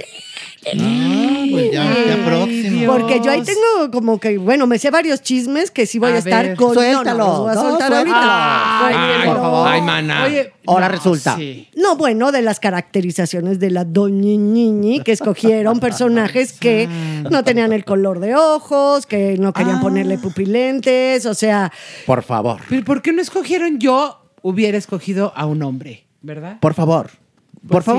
Ah, pues ya, ya Ay, próximo. Dios. Porque yo ahí tengo como que, bueno, me sé varios chismes que sí voy a, A estar ver. con. Suéltalo. No, no, los voy a soltar ahorita. Ay, Oye, por no. favor. Ay, mana. Oye, Ahora no, resulta. sí. No, bueno, de las caracterizaciones de la doñiñiñi, que escogieron personajes que no tenían el color de ojos, que no querían ponerle pupilentes, o sea, Por favor. Pero ¿por qué no escogieron yo? Hubiera escogido a un hombre, ¿verdad? Por favor. Por Pues sí.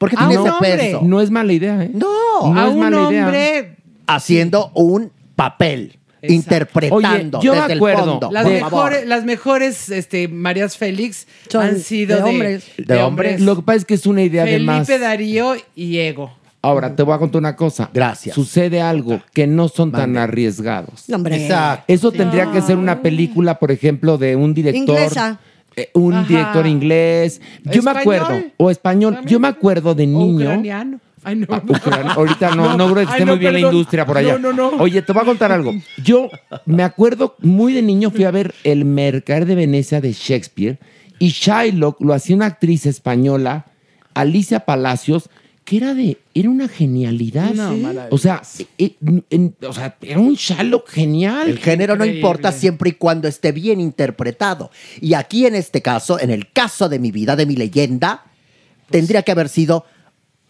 Porque Ah, tiene un ese hombre. peso. No es mala idea, ¿eh? No. No a es un mala idea. hombre. Haciendo un papel. Exacto. Interpretando Oye, yo me desde acuerdo el fondo. Las por mejores, las mejores este, Marías Félix Son han sido de de, hombres. De hombres. Lo que pasa es que es una idea de más. Felipe Darío y Ego. Ahora, te voy a contar una cosa. Gracias. Sucede algo que no son tan arriesgados. no, hombre. Exacto. Eso tendría que ser una película, por ejemplo, de un director. Inglesa. Eh, un Ajá. director inglés. Yo me acuerdo. O español. También. Yo me acuerdo de O niño. ucraniano. Ay, no. Ah. Ahorita no, no, creo que esté no, muy bien la industria por allá. No, no, no. Oye, te voy a contar algo. Yo me acuerdo muy de niño fui a ver El Mercader de Venecia de Shakespeare y Shylock lo hacía una actriz española, Alicia Palacios, que era de era una genialidad. No, Sí. maravilloso. o sea, eh, en- o sea, era un Shylock genial. El género no importa siempre y cuando esté bien interpretado. Y aquí en este caso, en el caso de mi vida, de mi leyenda, tendría que haber sido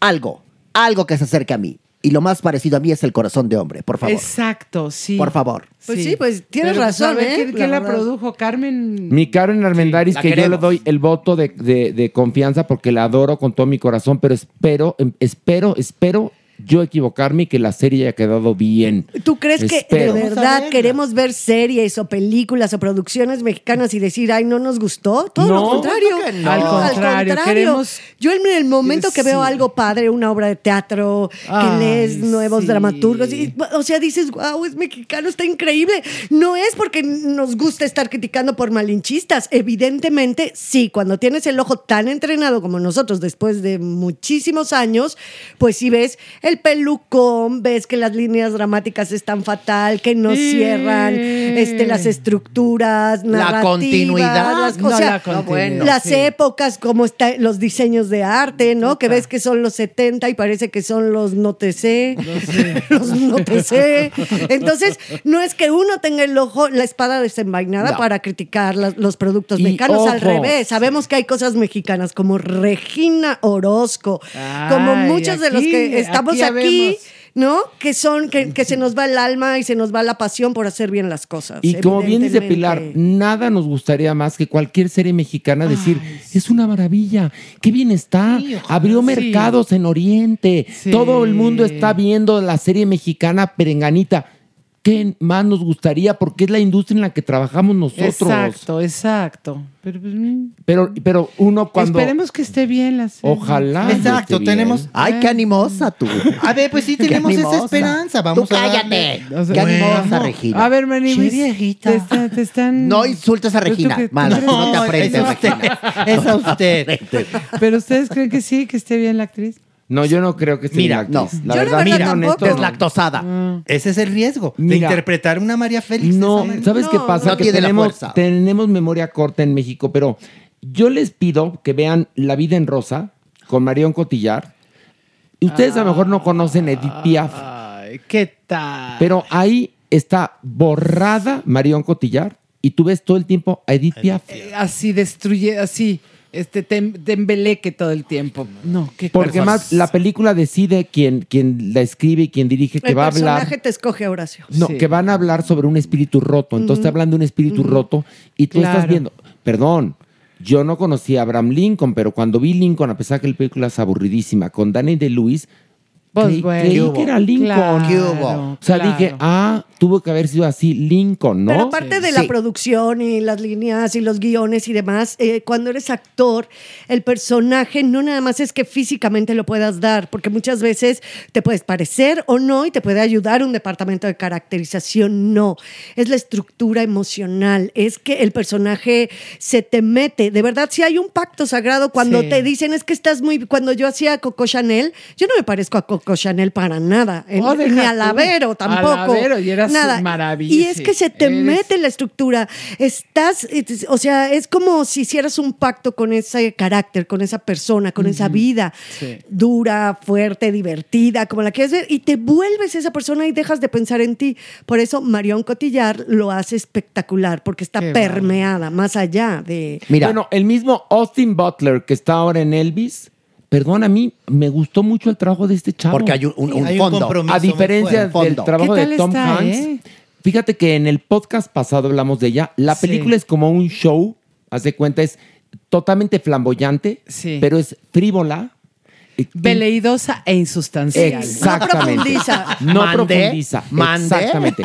algo, algo que se acerque a mí. Y lo más parecido a mí es el corazón de hombre, por favor. Exacto, sí. Por favor. Pues sí, pues tienes Pero, razón, ¿sabe ¿eh? ¿Quién, La quién la verdad. produjo? Carmen. Mi Karen Armendaris, la que yo le doy el voto de, de- de confianza porque la adoro con todo mi corazón, pero espero, em, espero, espero yo equivocarme y que la serie haya quedado bien. ¿Tú crees Espero. que de verdad queremos ver series o películas o producciones mexicanas y decir, ay, no nos gustó? Todo lo contrario. no. Al contrario, queremos- Yo en el momento que Sí. veo algo padre, una obra de teatro, que lees nuevos sí. dramaturgos, y- o sea, dices, wow, es mexicano, está increíble. No es porque nos gusta estar criticando por malinchistas. Evidentemente, sí, cuando tienes el ojo tan entrenado como nosotros después de muchísimos años, pues sí ves el pelucón, ves que las líneas dramáticas están fatal, que no cierran este, las estructuras, La narrativas, continuidad. las, o No, sea, la continuidad, las sí. épocas, como están los diseños de arte, ¿no? Que ves que son los 70 y parece que son los no te sé, los no te sé. Entonces, no es que uno tenga el ojo, la espada desenvainada No. para criticar las- los productos Y mexicanos, al revés. Sabemos que hay cosas mexicanas como Regina Orozco, como muchos de los que estamos aquí aquí. ¿No? Que son, que, que se nos va el alma y se nos va la pasión por hacer bien las cosas. Y como bien dice. Pilar, nada nos gustaría más que cualquier serie mexicana decir, es una maravilla, qué bien está, abrió mercados en Oriente, Sí. todo el mundo está viendo la serie mexicana Perenganita. ¿Qué más nos gustaría? Porque es la industria en la que trabajamos nosotros. Exacto, exacto. Pero, pues, mm, Pero, pero uno cuando... Esperemos que esté bien la serie. Ojalá. Exacto, esté bien. tenemos. Ay, qué animosa tú. A ver, pues sí tenemos esa esperanza. Vamos Tú a cállate. O sea, Qué animosa. Regina. A ver, Sí, pues, viejita. Te, está- te están... No insultes a ¿Tú- tú Regina. tú Mal, no te aprendes, es a usted. Regina. Es a usted. Pero ustedes creen que sí, que esté bien la actriz. No, yo no creo que esté Mira, no. La Yo la verdad, verdad mira, tampoco. honesto, Deslactosada. Ese es el riesgo de interpretar una María Félix. No, esa. ¿sabes qué No, pasa? no que tiene la tenemos, fuerza. tenemos memoria corta en México, pero yo les pido que vean La vida en rosa con Marion Cotillar. Y Ustedes a lo mejor no conocen Edith Piaf, Ay, ¿qué tal? pero ahí está borrada Marion Cotillar y tú ves todo el tiempo a Edith Piaf. Eh, así destruye, así, este, te, te embeleque todo el tiempo. No, qué Porque más la película decide quién, quién la escribe y quién dirige que El va a personaje hablar. te escoge, Horacio. No, Sí. que van a hablar sobre un espíritu roto. Entonces te hablan de un espíritu roto y tú estás viendo, perdón, yo no conocí a Abraham Lincoln, pero cuando vi Lincoln, a pesar que la película es aburridísima, con Danny DeLuis, Pues creí, bueno. creí que era Lincoln. Claro, ¿Qué hubo? O sea, claro. dije, ah, tuvo que haber sido así Lincoln, ¿no? Pero aparte de la Sí. producción y las líneas y los guiones y demás, eh, cuando eres actor, el personaje no nada más es que físicamente lo puedas dar, porque muchas veces te puedes parecer o no y te puede ayudar un departamento de caracterización, no. Es la estructura emocional, es que el personaje se te mete. De verdad, si hay un pacto sagrado cuando Sí. te dicen es que estás muy... Cuando yo hacía Coco Chanel, yo no me parezco a Coco Chanel para nada, Oh, ni deja a tú. Lavero tampoco. Y eras nada. Y es que se te Eres- mete la estructura. Estás, es- o sea, es como si hicieras un pacto con ese carácter, con esa persona, con esa vida Sí. dura, fuerte, divertida, como la quieres ver, y te vuelves esa persona y dejas de pensar en ti. Por eso Marion Cotillar lo hace espectacular, porque está Qué permeada, más allá de... Mira, Bueno, el mismo Austin Butler que está ahora en Elvis, perdón, a mí me gustó mucho el trabajo de este chavo. porque hay un, un- un Hay un fondo. compromiso. A diferencia fuerte. del Fondo. trabajo ¿Qué de Tom está, Hanks, eh? fíjate que en el podcast pasado hablamos de ella. La Sí. película es como un show, haz de cuenta, es totalmente flamboyante, Sí. pero es frívola. Veleidosa e insustancial. Exactamente. No profundiza. No profundiza. mande. Exactamente.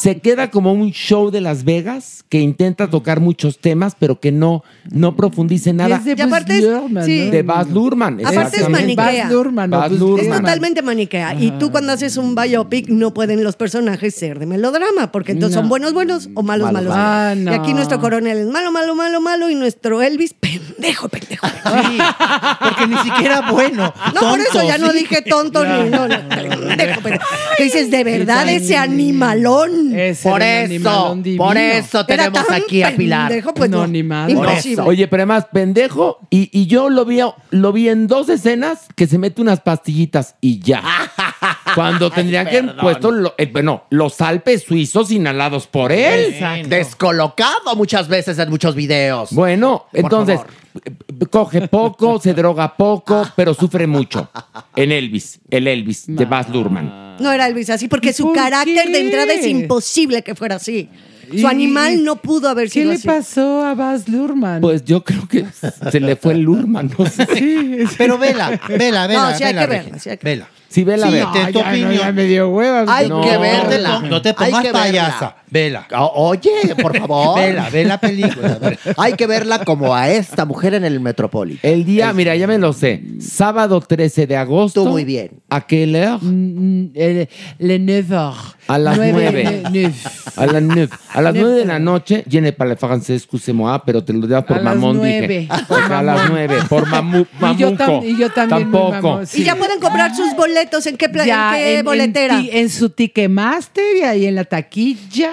Se queda como un show de Las Vegas que intenta tocar muchos temas, pero que no, no profundice nada. es de Y aparte es- Baz Luhrmann, sí. ¿no? De Baz Luhrmann. Aparte es maniquea. Baz Luhrmann, Baz Luhrmann. Es totalmente maniquea. Y tú cuando haces un biopic no pueden los personajes ser de melodrama, porque entonces son No. buenos, buenos o malos, malos. Malos, Ah, Y aquí nuestro coronel es malo, malo, malo, malo y nuestro Elvis, pendejo, pendejo. Sí, porque ni siquiera bueno. No, por eso ya no dije tonto ni no, no, pendejo, pendejo. Que dices, de verdad, Ese ese animalón. Ese Por eso, animalón por eso Era tenemos tan aquí a Pilar. pendejo, pues No, no, ni eso. Oye, pero además, pendejo, y, y yo lo vi, lo vi en dos escenas que se mete unas pastillitas y ya. Cuando tendrían que haber puesto lo- eh, bueno, los Alpes suizos inhalados por él. Descolocado muchas veces en muchos videos. Bueno, entonces, favor. Coge poco, se droga poco, pero sufre mucho. En Elvis, el Elvis de Baz Luhrmann. No era Elvis así, porque su ¿Por carácter qué? de entrada es imposible que fuera así. Su animal no pudo haber ¿Qué sido le así. pasó a Baz Luhrmann? Pues yo creo que se le fue el Luhrmann, no sé. Pero vela, vela, vela. No, sí hay vela, que verla, sí hay que- Vela. Sí, vela, Sí, vela. tu ya, no, ya me dio hueva. Hay No. que No verla. no te pongas verla. payasa. Vela. O- Oye, por favor. Vela, ve la película. Hay que verla como a esta mujer en el Metropolitan. El día, mira, ya me lo sé. Sábado 13 de agosto. Tú muy bien. ¿A qué hora? Mm, el- Le 9 A las nueve. A las nueve. A las nueve de la noche, viene para el francés, excusez-moi, pero te lo digo por A las mamón, nueve. dije. a las nueve, por mamu, Y yo, mamuco. y yo también. Tampoco. mamón, sí. Y ya pueden comprar sus boletos. ¿En qué, pla- Ya, en qué en- boletera? En su Ticketmaster y ahí en la taquilla.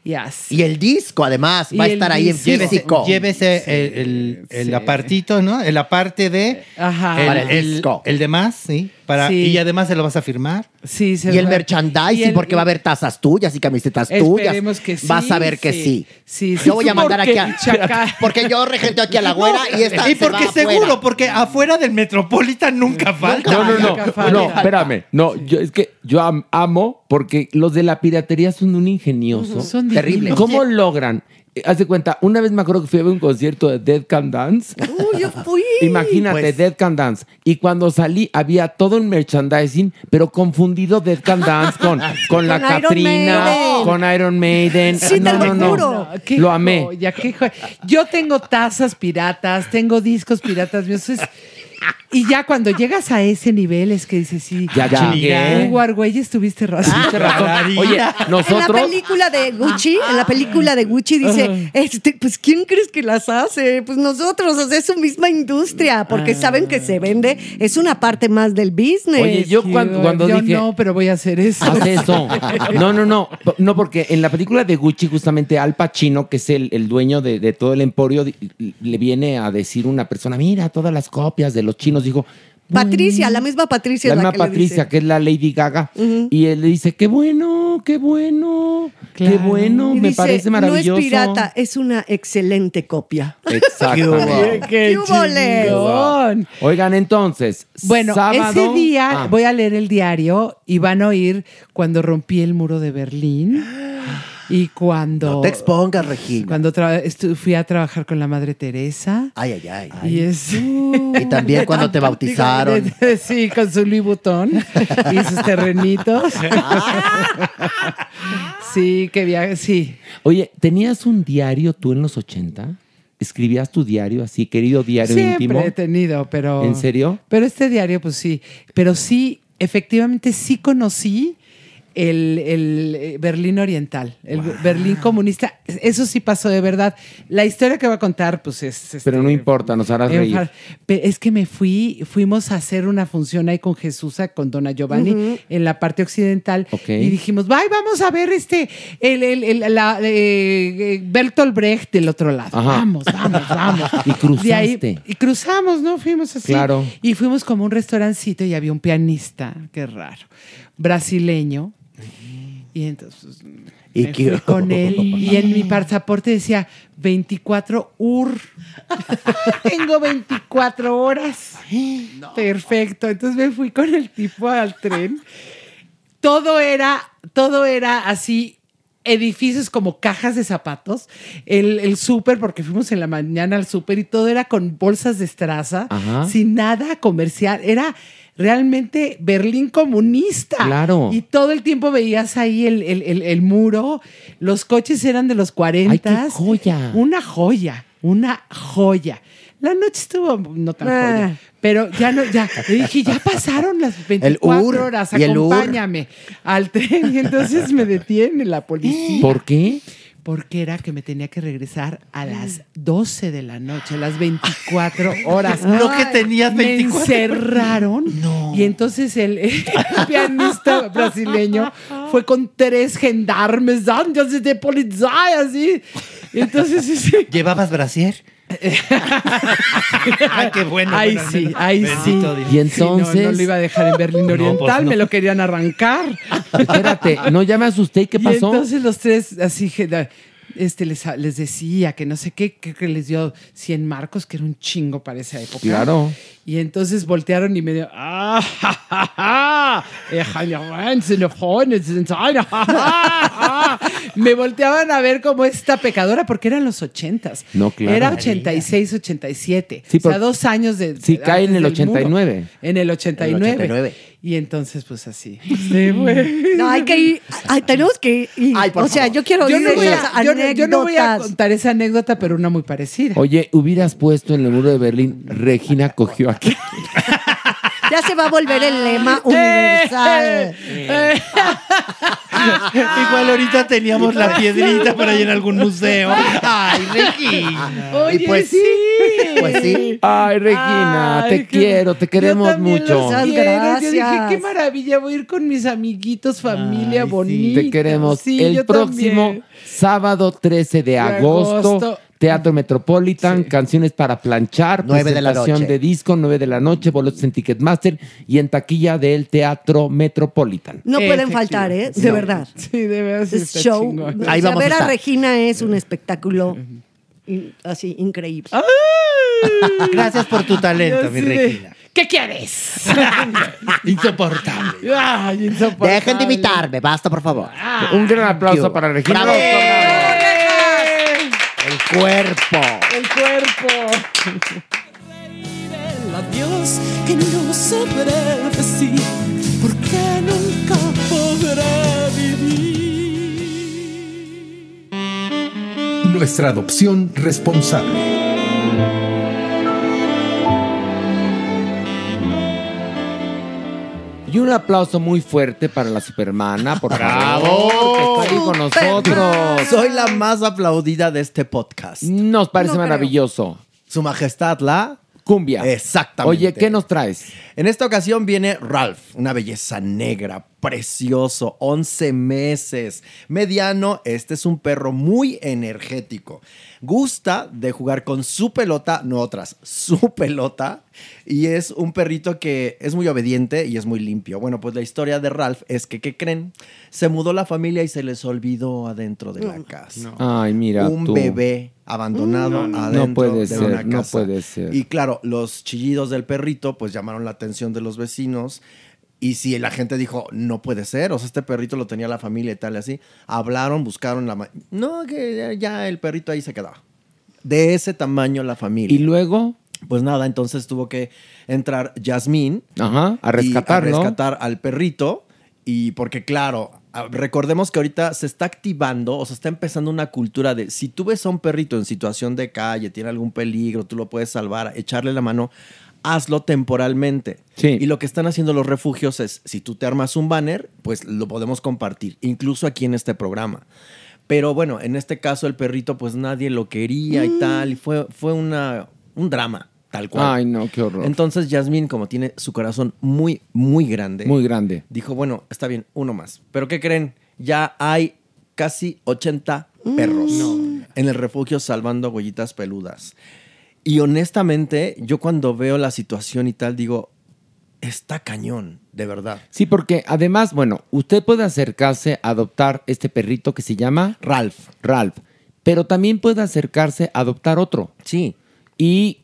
Y el disco, además, va a estar ahí en físico. Llévese el, el, el Sí. apartito, ¿no? El aparte de. Ajá. El, Para el el- disco. el de más, sí. Para, Sí. Y además se lo vas a firmar. Sí, se Y el merchandising, y el- porque va a haber tazas tuyas y camisetas tuyas. Esperemos que sí, Vas a ver que sí. sí. Sí, sí. Yo voy a mandar aquí a... Porque yo regento aquí a la güera y esta y se va porque afuera. seguro, porque afuera del Metropolitan nunca falta. No, no, no, Nunca falta. no, espérame. No, yo, es que yo am- amo porque los de la piratería son un ingenioso. Son Terrible. ¿Cómo logran? Eh, Haz de cuenta, una vez me acuerdo que fui a ver un concierto de Dead Can Dance. Uy, yo fui. Imagínate, Pues- Dead Can Dance. Y cuando salí, había todo el merchandising, pero confundido Dead Can Dance con, con la Con Iron Catrina, Maiden. con Iron Maiden. Sí, te no, lo no, no. juro. qué Lo amé. joya, qué joya. Yo tengo tazas piratas, tengo discos piratas míos. es- y ya cuando llegas a ese nivel es que dices, sí. Ya chingué. Hugo Argüelles, tuviste razón. Tienes razón. Oye, En la nosotros. película de Gucci, en la película de Gucci dice, este, pues ¿quién crees que las hace? Pues nosotros, o sea, es su misma industria, porque saben que se vende, es una parte más del business. Oye, yo cuando, cuando Yo dije. no, pero voy a hacer eso. Haz eso. No, no, no. No, porque en la película de Gucci, justamente Al Pacino, que es el, el dueño de, de todo el emporio, le viene a decir una persona: Mira, todas las copias de los chinos. Dijo. Patricia, la misma Patricia. La es misma que le Patricia, dice. que es la Lady Gaga. Y él le dice: Qué bueno, qué bueno, qué bueno, Y me dice, parece maravilloso. No es pirata, es una excelente copia. Exactamente. ¡Qué ¡Qué! Oigan, entonces. Bueno, sábado- ese día Ah. voy a leer el diario y van a oír cuando rompí el muro de Berlín y cuando... No te expongas, Regina. Cuando fui a trabajar con la Madre Teresa. Ay, ay, ay. Y es... Y también cuando te bautizaron. Sí, con su Louis Vuitton y sus terrenitos. Sí, que viaje, sí. Oye, ¿tenías un diario tú en los 80? ¿Escribías tu diario así, querido diario Siempre íntimo? he tenido, pero... ¿En serio? Pero este diario, pues sí. Pero sí, efectivamente sí conocí el, el, eh, Berlín Oriental, el Berlín comunista. Eso sí pasó de verdad. La historia que voy a contar, pues es... este, Pero no importa, nos harás reír. Enfar- Pe- Es que me fui, fuimos a hacer una función ahí con Jesús, con Dona Giovanni, en la parte occidental. Ok. Y dijimos, bye, vamos a ver este, el, el, el- la, eh, eh, Bertolt Brecht del otro lado. Ajá. Vamos, vamos, vamos. Y cruzaste. Ahí- y cruzamos, ¿no? Fuimos así. Claro. Y fuimos como a un restaurancito y había un pianista, qué raro, brasileño. Y entonces ¿Y me qué- fui con él y en mi pasaporte decía 24 UR. Tengo 24 horas. Perfecto. Entonces me fui con el tipo al tren. Todo era, todo era así. Edificios como cajas de zapatos, el, el súper, porque fuimos en la mañana al súper y todo era con bolsas de estraza, Ajá. sin nada comercial. Era realmente Berlín comunista. Claro. Y todo el tiempo veías ahí el, el- el- el muro. Los coches eran de los 40. ¡Ay, qué joya! Una joya, una joya. La noche estuvo no tan Ah. joya, pero ya no, ya. Le dije, ya pasaron las El 24 UR horas, acompáñame al tren. Y entonces me detiene la policía. ¿Por qué? Porque era que me tenía que regresar a las 12 de la noche, a las 24 horas. No que tenías 24. Me encerraron. Y entonces el, el pianista brasileño fue con tres gendarmes, antes de policía, así. Entonces ¿Llevabas brasier? ah, qué bueno. Ahí bueno, sí, Bendito sí. Dios. Y Sí, no, entonces. no, lo iba a dejar en Berlín No, Oriental, pues no. me lo querían arrancar. Espérate, no ya me asusté. ¿y ¿Qué Y pasó? entonces los tres así, este, les, les decía que no sé qué, que, que les dio 100 marcos, que era un chingo para esa época. Claro. Y entonces voltearon y me dio, ah, ja, ja, ja, eh, ja, ja, se lo jones, se ensaña, ja, ja, ja". Me volteaban a ver como esta pecadora, porque eran los ochentas. No, claro. Era 86, 87. Sí, o sea, por- dos años de. Sí, de- cae en el del muro. 89. En el 89. En el 89. Y entonces, pues así. Sí, güey. No, hay que ir. ay, tenemos que ir. Ay, por o sea, favor. yo quiero Yo oír no, voy esas a, yo no- yo no voy a contar esa anécdota, pero una muy parecida. Oye, hubieras puesto en el muro de Berlín, Regina cogió aquí. Ya se va a volver el lema universal. Igual ahorita teníamos la piedrita por ahí en algún museo. Ay, Regina. Oye, Y pues- sí. Pues sí. Ay, Regina, Ay, te quiero, te queremos Yo mucho. los Muchas quiero. Yo dije, gracias. qué maravilla, voy a ir con mis amiguitos, familia Ay, sí. bonita. Te queremos. Sí, el próximo también. sábado 13 de agosto, agosto. Teatro Metropolitan, canciones para planchar, Nueve de la presentación noche. de disco, 9 de la noche, boletos en Ticketmaster y en taquilla del Teatro Metropolitan. No pueden Efectivo. faltar, ¿eh? De No. verdad. Sí, de verdad. sí Es show. chingón. O Ahí sea, vamos a ver a estar. Regina es un espectáculo in- así increíble. Gracias por tu talento, mi Regina. ¿Qué quieres? Insoportable. Ay, insoportable. Dejen de imitarme, basta, por favor. Un gran aplauso para Regina. Bravo. El cuerpo. El cuerpo. adiós que no sabré decir porque nunca podré vivir. Nuestra adopción responsable. Y un aplauso muy fuerte para la Supermana, por ¡Bravo! favor, que está ahí con nosotros. Soy la más aplaudida de este podcast. Nos parece No creo. maravilloso. Su Majestad la Cumbia. Exactamente. Oye, ¿qué nos traes? En esta ocasión viene Ralph, una belleza negra, precioso, 11 meses, mediano. Este es un perro muy energético. Gusta de jugar con su pelota, no otras, su pelota. Y es un perrito que es muy obediente y es muy limpio. Bueno, pues la historia de Ralph es que, ¿qué creen? Se mudó la familia y se les olvidó adentro de la casa. Ay, mira un tú. bebé abandonado No, no, no. adentro No puede de ser, una no casa. puede ser. Y claro, los chillidos del perrito pues llamaron la atención de los vecinos. Y si la gente dijo, no puede ser, o sea, este perrito lo tenía la familia y tal y así, hablaron, buscaron la... No, que ya, el perrito ahí se quedaba. De ese tamaño la familia. Y luego, Pues nada, entonces tuvo que entrar Yasmín ajá, a y rescatarlo. a rescatar al perrito. Y porque, claro, recordemos que ahorita se está activando o se está empezando una cultura de si tú ves a un perrito en situación de calle, tiene algún peligro, tú lo puedes salvar, echarle la mano, hazlo temporalmente. Sí. Y lo que están haciendo los refugios es, si tú te armas un banner, pues lo podemos compartir, incluso aquí en este programa. Pero bueno, en este caso el perrito, pues nadie lo quería y tal, y fue, fue una, un drama, tal cual. Ay, no, qué horror. Entonces Yasmín, como tiene su corazón muy, muy grande, Muy grande. dijo, bueno, está bien, uno más. Pero ¿qué creen? Ya hay casi 80 perros en el refugio salvando huellitas peludas. Y honestamente, yo cuando veo la situación y tal, digo, está cañón, de verdad. Sí, porque además, bueno, usted puede acercarse a adoptar este perrito que se llama Ralph. Ralph, pero también puede acercarse a adoptar otro. Sí. Y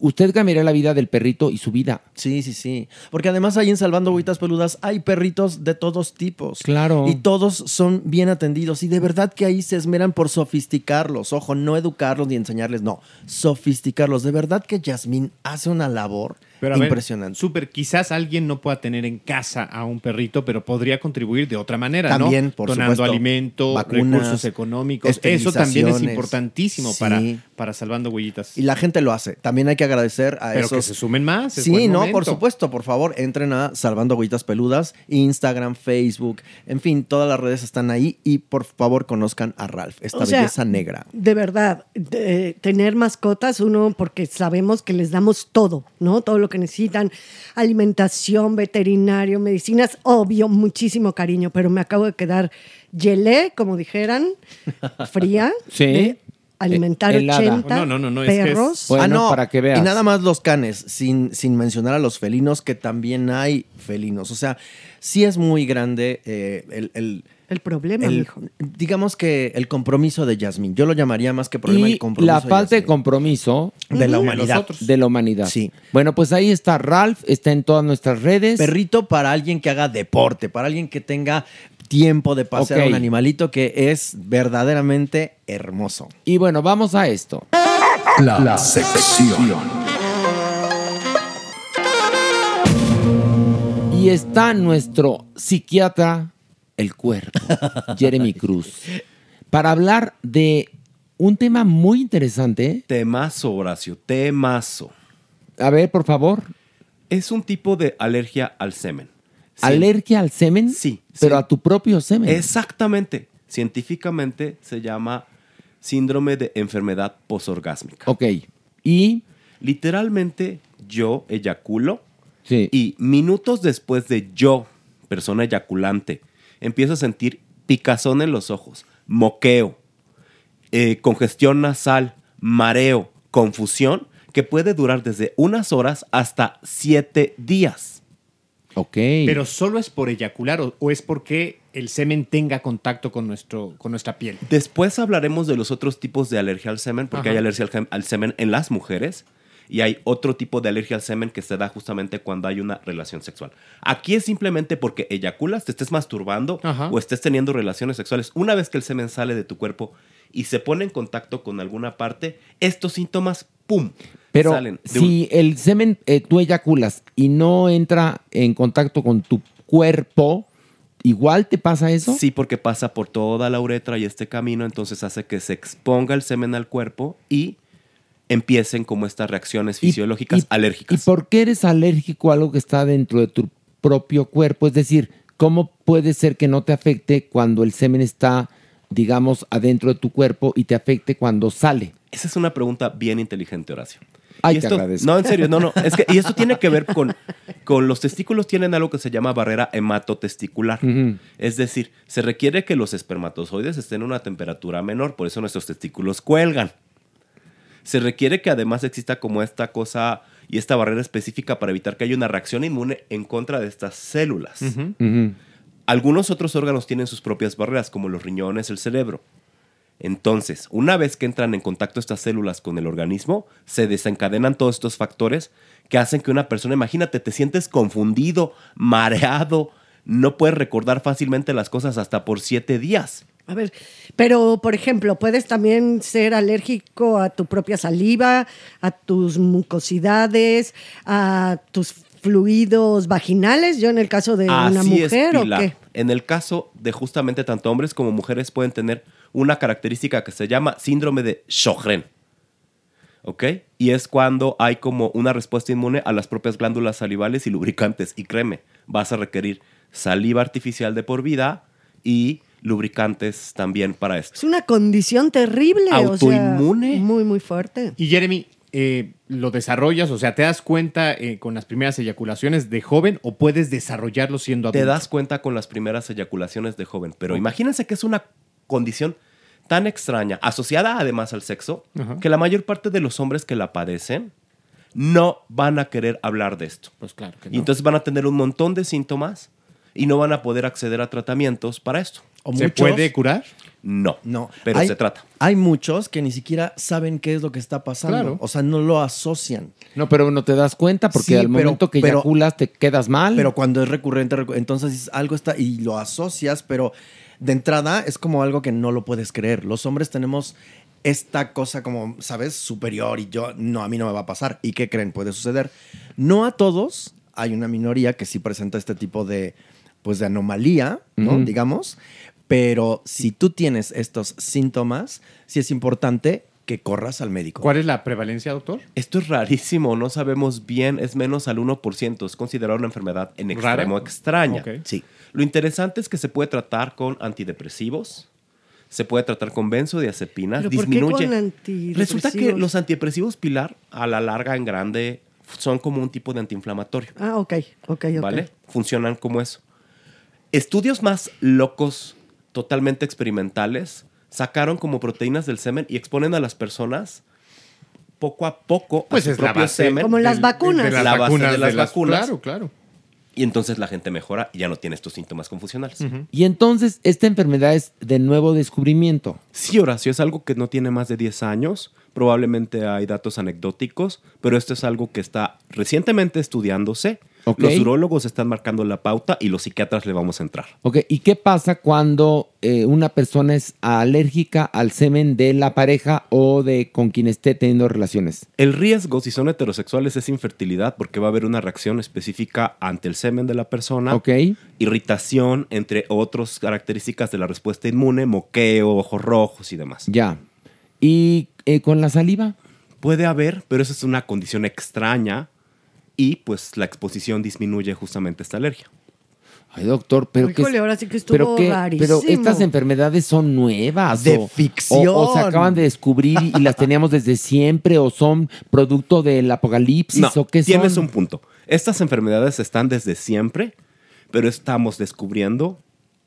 usted cambiará la vida del perrito y su vida. Sí, sí, sí. Porque además ahí en Salvando Huellitas Peludas hay perritos de todos tipos. Claro. Y todos son bien atendidos. Y de verdad que ahí se esmeran por sofisticarlos. Ojo, no educarlos ni enseñarles, no. Sofisticarlos. De verdad que Yasmín hace una labor Pero a ver, impresionante. súper, quizás alguien no pueda tener en casa a un perrito, pero podría contribuir de otra manera, También, ¿no? por Donando supuesto. alimento, Vacunas, recursos económicos. Eso también es importantísimo Sí. para, para Salvando Huellitas. Y la gente lo hace. También hay que agradecer a Pero esos. que se sumen más. es Sí, buen no, por supuesto, por favor, entren a Salvando Agüitas Peludas, Instagram, Facebook, en fin, todas las redes están ahí y por favor conozcan a Ralph, esta O sea, belleza negra. De verdad, de- tener mascotas, uno, porque sabemos que les damos todo, ¿no? Todo lo que necesitan, alimentación, veterinario, medicinas, obvio, muchísimo cariño, pero me acabo de quedar gelé, como dijeran, fría, Sí. de alimentar Eh, helada. 80 No, no, no, no, es que es- perros. Bueno, para que veas. Y nada más los canes, sin, sin mencionar a los felinos, que también hay felinos. O sea, sí es muy grande eh, el, el- el problema, El- mijo. digamos que el compromiso de Yasmín. Yo lo llamaría más que problema Y el compromiso. la de falta de compromiso De la humanidad. De la humanidad. Sí. Bueno, pues ahí está Ralph, está en todas nuestras redes. Perrito para alguien que haga deporte, para alguien que tenga tiempo de pasear a un animalito que es verdaderamente hermoso. Y bueno, vamos a esto. La, la sección. Y está nuestro psiquiatra, el cuerpo, Jeremy Cruz, para hablar de un tema muy interesante. Temazo, Horacio, temazo. A ver, por favor. Es un tipo de alergia al semen. Sí. ¿Alergia al semen? Sí. Pero sí. a tu propio semen. Exactamente. Científicamente se llama síndrome de enfermedad posorgásmica. Ok. Y literalmente yo eyaculo Sí. y minutos después de yo, persona eyaculante, empiezo a sentir picazón en los ojos, moqueo, eh, congestión nasal, mareo, confusión, que puede durar desde unas horas hasta siete días. Ok. Pero solo es por eyacular o, o es porque el semen tenga contacto con, nuestro, con nuestra piel. Después hablaremos de los otros tipos de alergia al semen, porque Ajá. hay alergia al semen en las mujeres y hay otro tipo de alergia al semen que se da justamente cuando hay una relación sexual. Aquí es simplemente porque eyaculas, te estés masturbando Ajá. o estés teniendo relaciones sexuales. Una vez que el semen sale de tu cuerpo y se pone en contacto con alguna parte, estos síntomas, ¡pum! Pero salen. un- si el semen eh, tú eyaculas y no entra en contacto con tu cuerpo, ¿igual te pasa eso? Sí, porque pasa por toda la uretra y este camino, entonces hace que se exponga el semen al cuerpo y empiecen como estas reacciones fisiológicas alérgicas. ¿Y por qué eres alérgico a algo que está dentro de tu propio cuerpo? Es decir, ¿cómo puede ser que no te afecte cuando el semen está, digamos, adentro de tu cuerpo y te afecte cuando sale? Esa es una pregunta bien inteligente, Horacio. Ay, Y te esto- agradezco. No, en serio, no, no. Es que, y esto tiene que ver con, con los testículos tienen algo que se llama barrera hematotesticular. Es decir, se requiere que los espermatozoides estén a una temperatura menor, por eso nuestros testículos cuelgan. Se requiere que además exista como esta cosa y esta barrera específica para evitar que haya una reacción inmune en contra de estas células. Algunos otros órganos tienen sus propias barreras, como los riñones, el cerebro. Entonces, una vez que entran en contacto estas células con el organismo, se desencadenan todos estos factores que hacen que una persona, imagínate, te sientes confundido, mareado, no puedes recordar fácilmente las cosas hasta por siete días. A ver, pero por ejemplo, puedes también ser alérgico a tu propia saliva, a tus mucosidades, a tus fluidos vaginales. Yo en el caso de una mujer es, o qué. En el caso de justamente tanto hombres como mujeres pueden tener una característica que se llama síndrome de Sjögren. ¿Ok? Y es cuando hay como una respuesta inmune a las propias glándulas salivales y lubricantes. Y créeme, vas a requerir saliva artificial de por vida y lubricantes también para esto. Es una condición terrible. o sea, Autoinmune. muy, muy fuerte. Y Jeremy, eh, ¿lo desarrollas? O sea, ¿te das cuenta eh, con las primeras eyaculaciones de joven o puedes desarrollarlo siendo adulto? Te das cuenta con las primeras eyaculaciones de joven, pero imagínense que es una condición tan extraña, asociada además al sexo, que la mayor parte de los hombres que la padecen no van a querer hablar de esto. Pues claro que Y entonces van a tener un montón de síntomas y no van a poder acceder a tratamientos para esto. O ¿Se muchos- puede curar? No, No, pero hay- se trata. Hay muchos que ni siquiera saben qué es lo que está pasando. Claro. O sea, no lo asocian. No, pero no te das cuenta porque Sí, al pero- momento que pero- eyaculas te quedas mal. Pero cuando es recurrente, recu- entonces dices, algo está y lo asocias, pero de entrada es como algo que no lo puedes creer. Los hombres tenemos esta cosa como, ¿sabes? Superior y yo, no, a mí no me va a pasar. ¿Y qué creen? Puede suceder. No a todos, hay una minoría que sí presenta este tipo de, pues, de anomalía, ¿no? Digamos. Pero si tú tienes estos síntomas, sí es importante que corras al médico. ¿Cuál es la prevalencia, doctor? Esto es rarísimo, no sabemos bien, es menos al 1%, es considerada una enfermedad en ¿Rara? extremo extraña. Sí. Lo interesante es que se puede tratar con antidepresivos, se puede tratar con benzodiazepinas, ¿Pero por qué disminuye. con antidepresivos? Resulta que los antidepresivos pilar, a la larga, en grande, son como un tipo de antiinflamatorio. Ah, ok, ok, ok. ¿Vale? Funcionan como eso. Estudios más locos, totalmente experimentales, sacaron como proteínas del semen y exponen a las personas poco a poco Pues a su es la propio base semen. Como las vacunas. De las La base vacunas. de las de las- vacunas. Claro, claro. Y entonces la gente mejora y ya no tiene estos síntomas confusionales. Y entonces, esta enfermedad es de nuevo descubrimiento. Sí, Horacio, es algo que no tiene más de 10 años. Probablemente hay datos anecdóticos, pero esto es algo que está recientemente estudiándose. Los urólogos están marcando la pauta y los psiquiatras le vamos a entrar. Ok, ¿y qué pasa cuando eh, una persona es alérgica al semen de la pareja o de con quien esté teniendo relaciones? El riesgo, si son heterosexuales, es infertilidad porque va a haber una reacción específica ante el semen de la persona. Ok. Irritación, entre otras características de la respuesta inmune, moqueo, ojos rojos y demás. Ya. ¿Y eh, con la saliva? Puede haber, pero eso es una condición extraña y pues la exposición disminuye justamente esta alergia. Ay, doctor, pero que ahora sí que estuvo pero, qué- rarísimo. pero estas enfermedades son nuevas. De o- ficción. O, o se acaban de descubrir y, y las teníamos desde siempre o son producto del apocalipsis No, o qué son. tienes un punto. Estas enfermedades están desde siempre, pero estamos descubriendo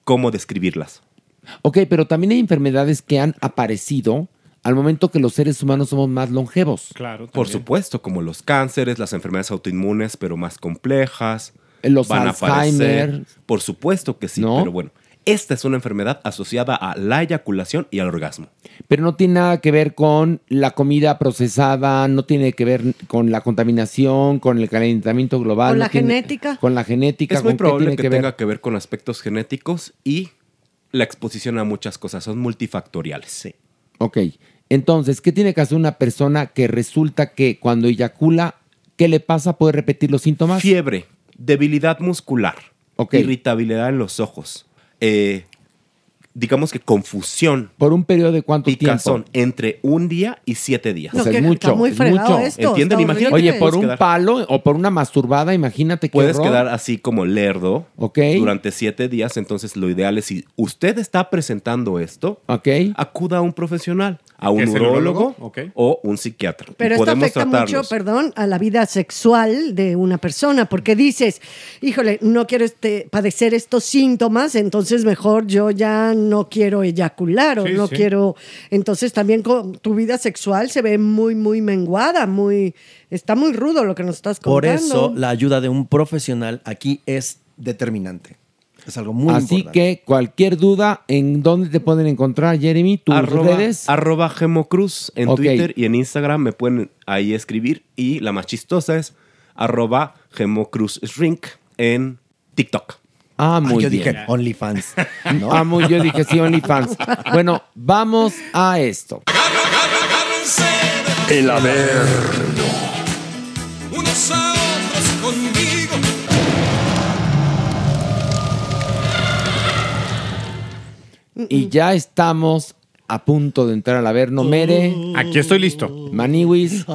cómo describirlas. Ok, pero también hay enfermedades que han aparecido al momento que los seres humanos somos más longevos. Claro. Por supuesto, como los cánceres, las enfermedades autoinmunes, pero más complejas. Los van a Alzheimer. aparecer. Por supuesto que sí, ¿No? pero bueno. Esta es una enfermedad asociada a la eyaculación y al orgasmo. Pero no tiene nada que ver con la comida procesada, no tiene que ver con la contaminación, con el calentamiento global. Con no la tiene- genética. Con la genética. Es muy ¿con qué probable tiene que, que ver? tenga que ver con aspectos genéticos y la exposición a muchas cosas. Son multifactoriales. Sí. Ok. Entonces, ¿qué tiene que hacer una persona que resulta que cuando eyacula, ¿qué le pasa? ¿Puede repetir los síntomas? Fiebre, debilidad muscular, irritabilidad en los ojos, eh, digamos que confusión. ¿Por un periodo de cuánto picazón, entre un día y siete días. O sea, es mucho, es mucho. ¿Entienden? Imagínate. Oye, por un quedar- palo o por una masturbada, imagínate que Puedes quedar así como lerdo Ok. durante siete días. Entonces, lo ideal es si usted está presentando esto, acuda a un profesional, a un ¿Que es el urólogo urólogo? Ok. o un psiquiatra. Y Pero esto podemos afecta mucho, perdón, a la vida sexual de una persona, porque dices, híjole, no quiero este, padecer estos síntomas, entonces mejor yo ya no quiero eyacular o Sí, no sí. quiero. Entonces también con tu vida sexual se ve muy, muy menguada, muy. Está muy rudo lo que nos estás Por contando. eso la ayuda de un profesional aquí es determinante. Es algo muy Así importante. que cualquier duda, ¿en dónde te pueden encontrar, Jeremy? ¿Tus Arroba, redes? arroba Gemocruz en. Twitter y en Instagram me pueden ahí escribir. Y la más chistosa es arroba Gemocruz Shrink en TikTok. Ah, muy yo bien. dije OnlyFans. ¿no? Ah, muy, yo dije sí, OnlyFans. Bueno, vamos a esto. El Averno. Y ya estamos a punto de entrar al Averno. Mere. Aquí estoy listo. Maniwis.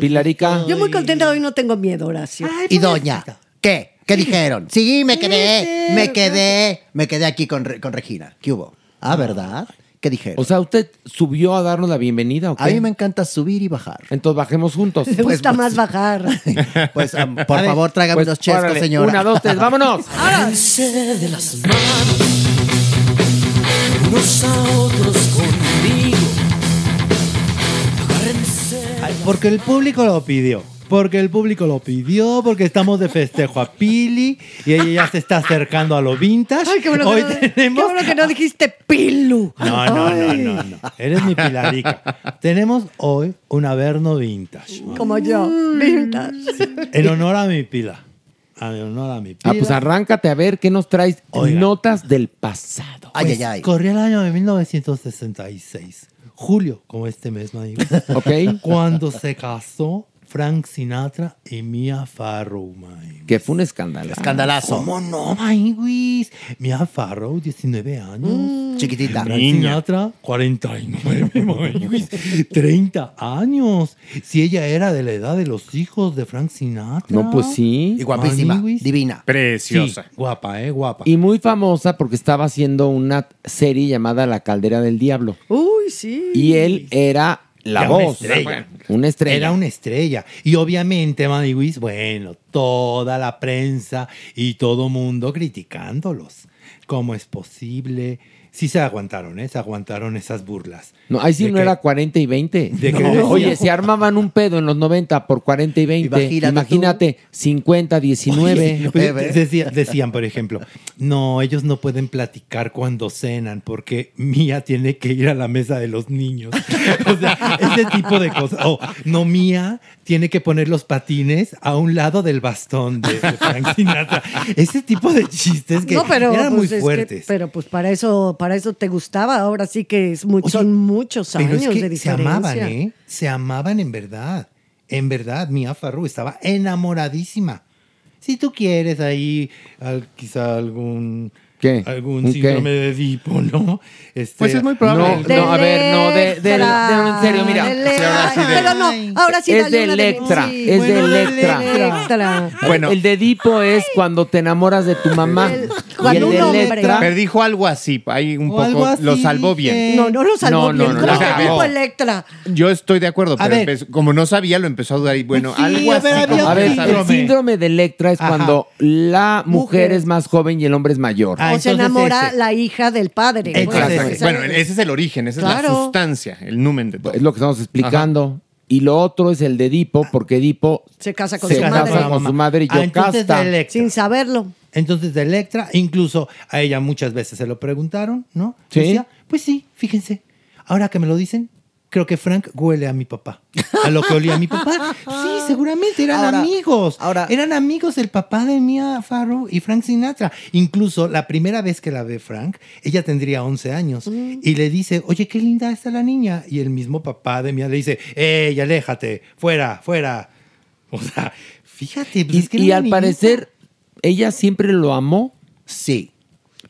Pilarica. Yo muy contenta hoy, no tengo miedo, Horacio. Y doña, ¿qué? ¿Qué dijeron? Sí, me quedé, me quedé, me quedé aquí con, Re- con Regina. ¿Qué hubo? Ah, ¿verdad? ¿Qué dijeron? O sea, ¿usted subió a darnos la bienvenida o qué? A mí me encanta subir y bajar. Entonces bajemos juntos. Le gusta más bajar. Pues, am, por favor, tráigame Pues, los chescos, órale, señora. Una, dos, tres, vámonos. Agárrense de las manos, unos a otros conmigo. Agárrense. Ay, Porque el público lo pidió. Porque el público lo pidió, porque estamos de festejo a Pili y ella ya se está acercando a lo vintage. Ay, qué bueno, Hoy que, no, tenemos... qué bueno que no dijiste pilu. No, no, no, no, no. Eres mi pilarica. tenemos hoy un Averno vintage. Como yo. Vintage. En honor a mi pila. En honor a mi pila. Ah, pues arráncate a ver qué nos traes. Oiga. Notas del pasado. Ay, Pues, ay, ay. Corría el año de 1966. Julio, como este mes, me digo. Ok. Cuando se casó Frank Sinatra y Mia Farrow, mae. Que fue un escándalo. Escandalazo. ¿Cómo no, Maywis? Mia Farrow, 19 años. Chiquitita. Frank Sinatra, 49, Maywis. 30 años. Si ella era de la edad de los hijos de Frank Sinatra. No, pues sí. Y guapísima, divina. Preciosa. Sí, guapa, ¿eh? Guapa. Y muy famosa porque estaba haciendo una serie llamada La Caldera del Diablo. Uy, sí. Y él era la Era una voz. estrella. Una estrella. Era una estrella. Y obviamente, Maniwis, bueno, toda la prensa y todo mundo criticándolos. ¿cómo es posible? Sí se aguantaron, ¿eh? Se aguantaron esas burlas. No, ahí sí De no que- era 40 y 20. ¿De qué No. decía? Oye, se armaban un pedo en los 90 por 40 y 20. Imagínate Imagínate, 50, 19. Oye, pues, decía- decían, por ejemplo, no, ellos no pueden platicar cuando cenan porque Mía tiene que ir a la mesa de los niños. O sea, ese tipo de cosas. O no, Mía tiene que poner los patines a un lado del bastón de, de Frank Sinatra. Ese tipo de chistes que no, pero, eran pues, muy que- fuertes. pero pues para eso, para eso te gustaba. Ahora sí que es mu- son muchos Pero años es que de se diferencia. amaban, ¿eh? Se amaban en verdad. En verdad, Mia Farrow estaba enamoradísima. Si tú quieres ahí quizá algún ¿Qué? algún ¿Un síndrome qué? de Edipo, ¿no? Este, Pues es muy probable. No, no, a ver, no, de, de, de- en serio, mira. De Electra. Pero no, ahora sí es de Electra, sí. es Bueno, de de Electra. Electra. Bueno. El de Edipo es cuando te enamoras de tu mamá. y el de Electra. Pero dijo algo así, ahí un O poco así, lo salvó bien. No, no lo salvó No, no, bien. no, ¿Cómo no. A ver. dijo Electra? Yo estoy de acuerdo, A pero ver. empezó- como no sabía, lo empezó a dudar y bueno, Sí, algo a así. A ver, el síndrome de Electra es cuando la Mujer. es más joven y el hombre es mayor. O se enamora la hija del padre. Exactamente. Bueno, ese es el origen, esa es la sustancia, el numen de todo. Es lo que estamos explicando. Y lo otro es el de Edipo, porque Edipo se casa con se su casa madre. con su madre y Ah, entonces Yocasta. de Electra. Sin saberlo. Entonces de Electra, incluso a ella muchas veces se lo preguntaron, ¿no? Sí. Decía, pues sí, fíjense, ahora que me lo dicen, creo que Frank huele a mi papá. A lo que olía mi papá. Sí, seguramente eran Ahora- amigos. eran amigos el papá de Mia Farrow y Frank Sinatra. Incluso la primera vez que la ve Frank, ella tendría 11 años y le dice, oye, qué linda está la niña. Y el mismo papá de Mia le dice, ¡ey, aléjate! ¡Fuera, fuera! O sea, fíjate. pues Y, es que era y una al parecer, ella siempre lo amó. Sí.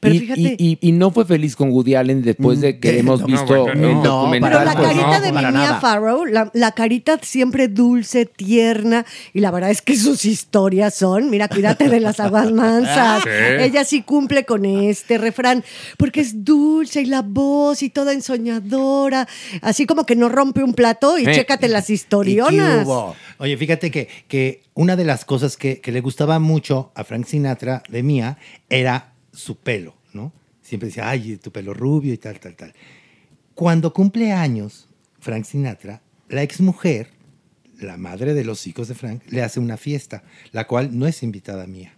Pero y, fíjate- y- y- y no fue feliz con Woody Allen después de que Mm, hemos no, visto el no. documental. Pero la pues, carita no. de Mia. Farrow, la, la carita siempre dulce, tierna, y la verdad es que sus historias son, mira, cuídate de las aguas mansas. Sí. Ella sí cumple con este refrán, porque es dulce y la voz y toda ensoñadora, así como que no rompe un plato y Eh. chécate las ¿Y historionas. qué hubo? Oye, fíjate que, que una de las cosas que, que le gustaba mucho a Frank Sinatra de Mía era su pelo, ¿no? Siempre decía, ay, tu pelo rubio y tal, tal, tal. Cuando cumple años Frank Sinatra, la exmujer, la madre de los hijos de Frank, le hace una fiesta, la cual no es invitada mía.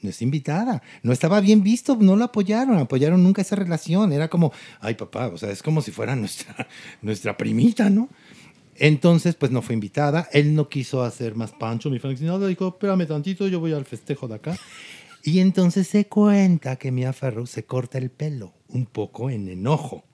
No es invitada. No estaba bien visto, no lo apoyaron, apoyaron nunca esa relación. Era como, ay papá, o sea, es como si fuera nuestra, nuestra primita, ¿no? Entonces, pues no fue invitada. Él no quiso hacer más pancho. Mi Frank Sinatra dijo, espérame tantito, yo voy al festejo de acá. Y entonces se cuenta que Mia Farrow se corta el pelo un poco en enojo.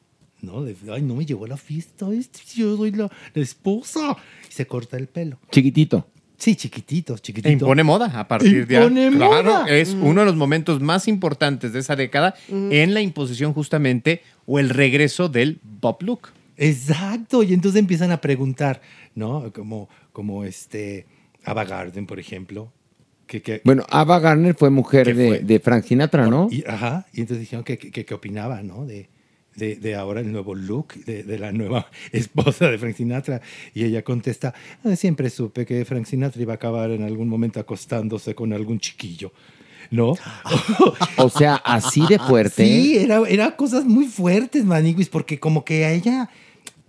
¿No? De, ay, no me llevó a la fiesta, yo soy la, la esposa. Y se corta el pelo. Chiquitito. Sí, chiquitito, chiquitito. E impone moda a partir de ahí. Impone Claro, moda. es Mm. uno de los momentos más importantes de esa década en la imposición justamente o el regreso del Bob Look. Exacto, y entonces empiezan a preguntar, ¿no? Como, como este, Ava Garden, por ejemplo. Que, que- Bueno, Ava Garner fue mujer de, de Frank Sinatra, ¿no? y, ajá, y entonces dijeron que, que, opinaba, ¿no? De, de, de ahora el nuevo look de, de la nueva esposa de Frank Sinatra. Y ella contesta, "Ah, siempre supe que Frank Sinatra iba a acabar en algún momento acostándose con algún chiquillo. ¿No? O sea, así de fuerte. Sí, era, era cosas muy fuertes, Maniguis, porque como que a ella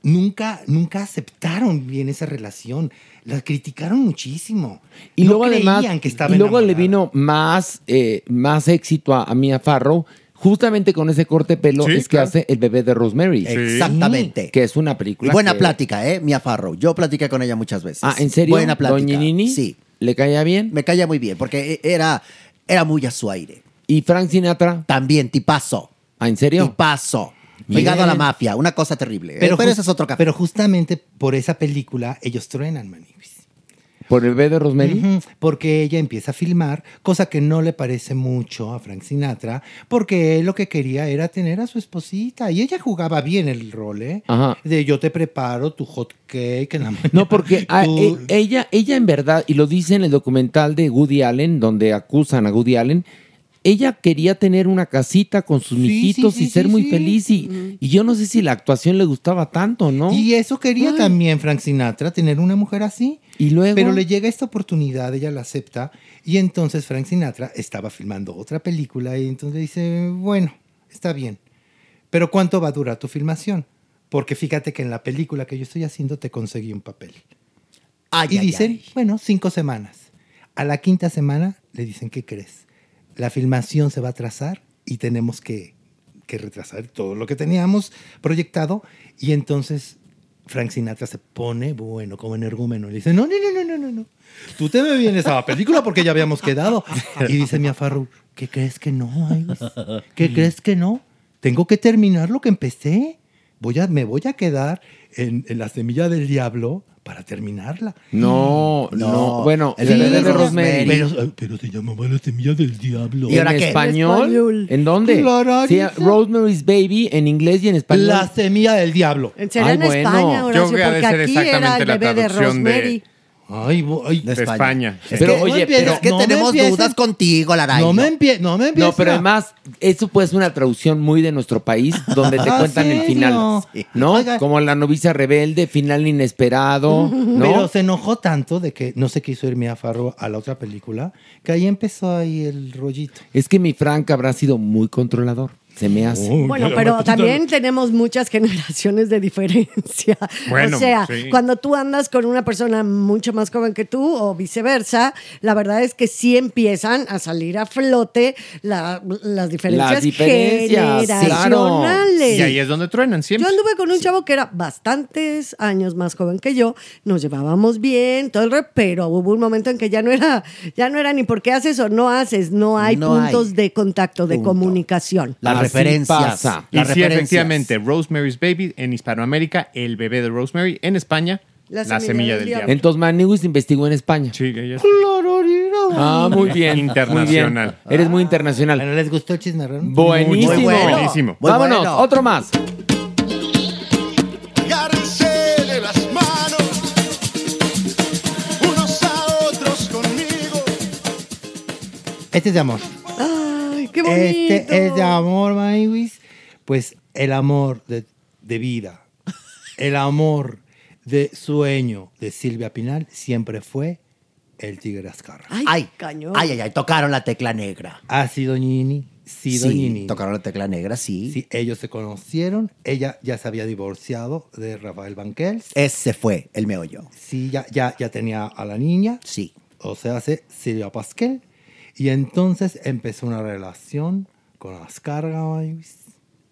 nunca, nunca aceptaron bien esa relación. La criticaron muchísimo. Y No luego además, creían que estaba y luego le vino más, eh, más éxito a, a Mia Farrow, justamente con ese corte de pelo Sí, es que claro. hace El bebé de Rosemary. Exactamente. Que es una película. Y buena que- plática, ¿eh? Mia Farrow. Yo platiqué con ella muchas veces. Ah, ¿en serio? Buena plática. ¿Doña Nini? Sí. ¿Le caía bien? Me caía muy bien, porque e, era, era muy a su aire. ¿Y Frank Sinatra? También, tipazo. ¿Ah, en serio? Tipazo. Ligado a la mafia, una cosa terrible. ¿eh? Pero, ese es otro café. Pero justamente por esa película ellos truenan, Maniguis. ¿Por el bebé de Rosemary? Porque ella empieza a filmar, cosa que no le parece mucho a Frank Sinatra, porque él lo que quería era tener a su esposita. Y ella jugaba bien el rol, ¿eh? Ajá. De yo te preparo tu hot cake en la mañana. No, porque a- Tú- e- ella, ella en verdad, y lo dice en el documental de Woody Allen, donde acusan a Woody Allen, ella quería tener una casita con sus Sí, mijitos sí, y ser muy feliz. Y, y yo no sé si la actuación le gustaba tanto, ¿no? Y eso quería también Frank Sinatra, tener una mujer así. Y luego. Pero le llega esta oportunidad, ella la acepta, y entonces Frank Sinatra estaba filmando otra película y entonces dice, bueno, está bien, pero ¿cuánto va a durar tu filmación? Porque fíjate que en la película que yo estoy haciendo te conseguí un papel. y ay, dicen, bueno, cinco semanas. A la quinta semana le dicen, ¿qué crees? La filmación se va a atrasar y tenemos que, que retrasar todo lo que teníamos proyectado. Y entonces Frank Sinatra se pone, bueno, como energúmeno. Le dice, no, no, no, no, no, no, no. Tú te me vienes a la película porque ya habíamos quedado. Y dice Mia Farrow, ¿qué crees que no? ¿Qué crees que no? Tengo que terminar lo que empecé. Voy a, me voy a quedar en, en la semilla del diablo para terminarla. No, no, bueno, el bebé de de Rosemary. Rosemary. Pero, pero se llamaba la semilla del diablo. ¿En español? ¿En dónde? Claro, Sí. Rosemary's Baby en inglés y en español. La semilla del diablo. Sería en España, Horacio, porque aquí era el bebé de Rosemary. Ay, ay, de España. Es Pero que- oye, no pero es que no tenemos dudas contigo, Laray. No me empie- no me No, empieces pero a- además, eso puede ser una traducción muy de nuestro país, donde te ¿Ah, cuentan el final. Sí. ¿No? Como la novicia rebelde, final inesperado, ¿no? Pero se enojó tanto de que no se quiso ir Mia Farrow a la otra película, que ahí empezó ahí el rollito. Es que mi Frank habrá sido muy controlador. Se me hace. Bueno, pero también tenemos muchas generaciones de diferencia. Bueno, o sea, sí. cuando tú andas con una persona mucho más joven que tú o viceversa, la verdad es que sí empiezan a salir a flote la- las diferencias, Las diferencias, generacionales. Y ahí es donde truenan Yo siempre. anduve con un chavo que era bastantes años más joven que yo, nos llevábamos bien, todo el re, pero hubo un momento en que ya no era, ya no era ni por qué haces o no haces, no hay No hay. puntos de contacto, de comunicación. Las referencias. Y Las sí, referencias. efectivamente, Rosemary's Baby en Hispanoamérica, el bebé de Rosemary. En España, La la, semilla semilla del del diablo. diablo. Entonces Maniguis investigó en España. Sí, ella es- Ah, muy bien. Internacional. Muy bien. Eres muy internacional. ¿les gustó el chisme? Buenísimo. Muy bueno. Buenísimo. Muy Vámonos, bueno. otro más. Agárrense de las manos, unos a otros conmigo. Este es de amor. Ay, qué bonito. Este es de amor, Maywis. Pues el amor de, de vida, el amor de sueño de Silvia Pinal siempre fue el Tigre Azcarra. Ay, Ay, cañón. ay, ay, ay, tocaron la tecla negra. Sido Nini, sido Sí, Nini. tocaron la tecla negra, sí. Sí, ellos se conocieron. Ella ya se había divorciado de Rafael Banquels. Ese fue el meollo. Sí, ya, ya, ya tenía a la niña. Sí. O sea, hace Silvia Pasquel. Y entonces empezó una relación con Maywis.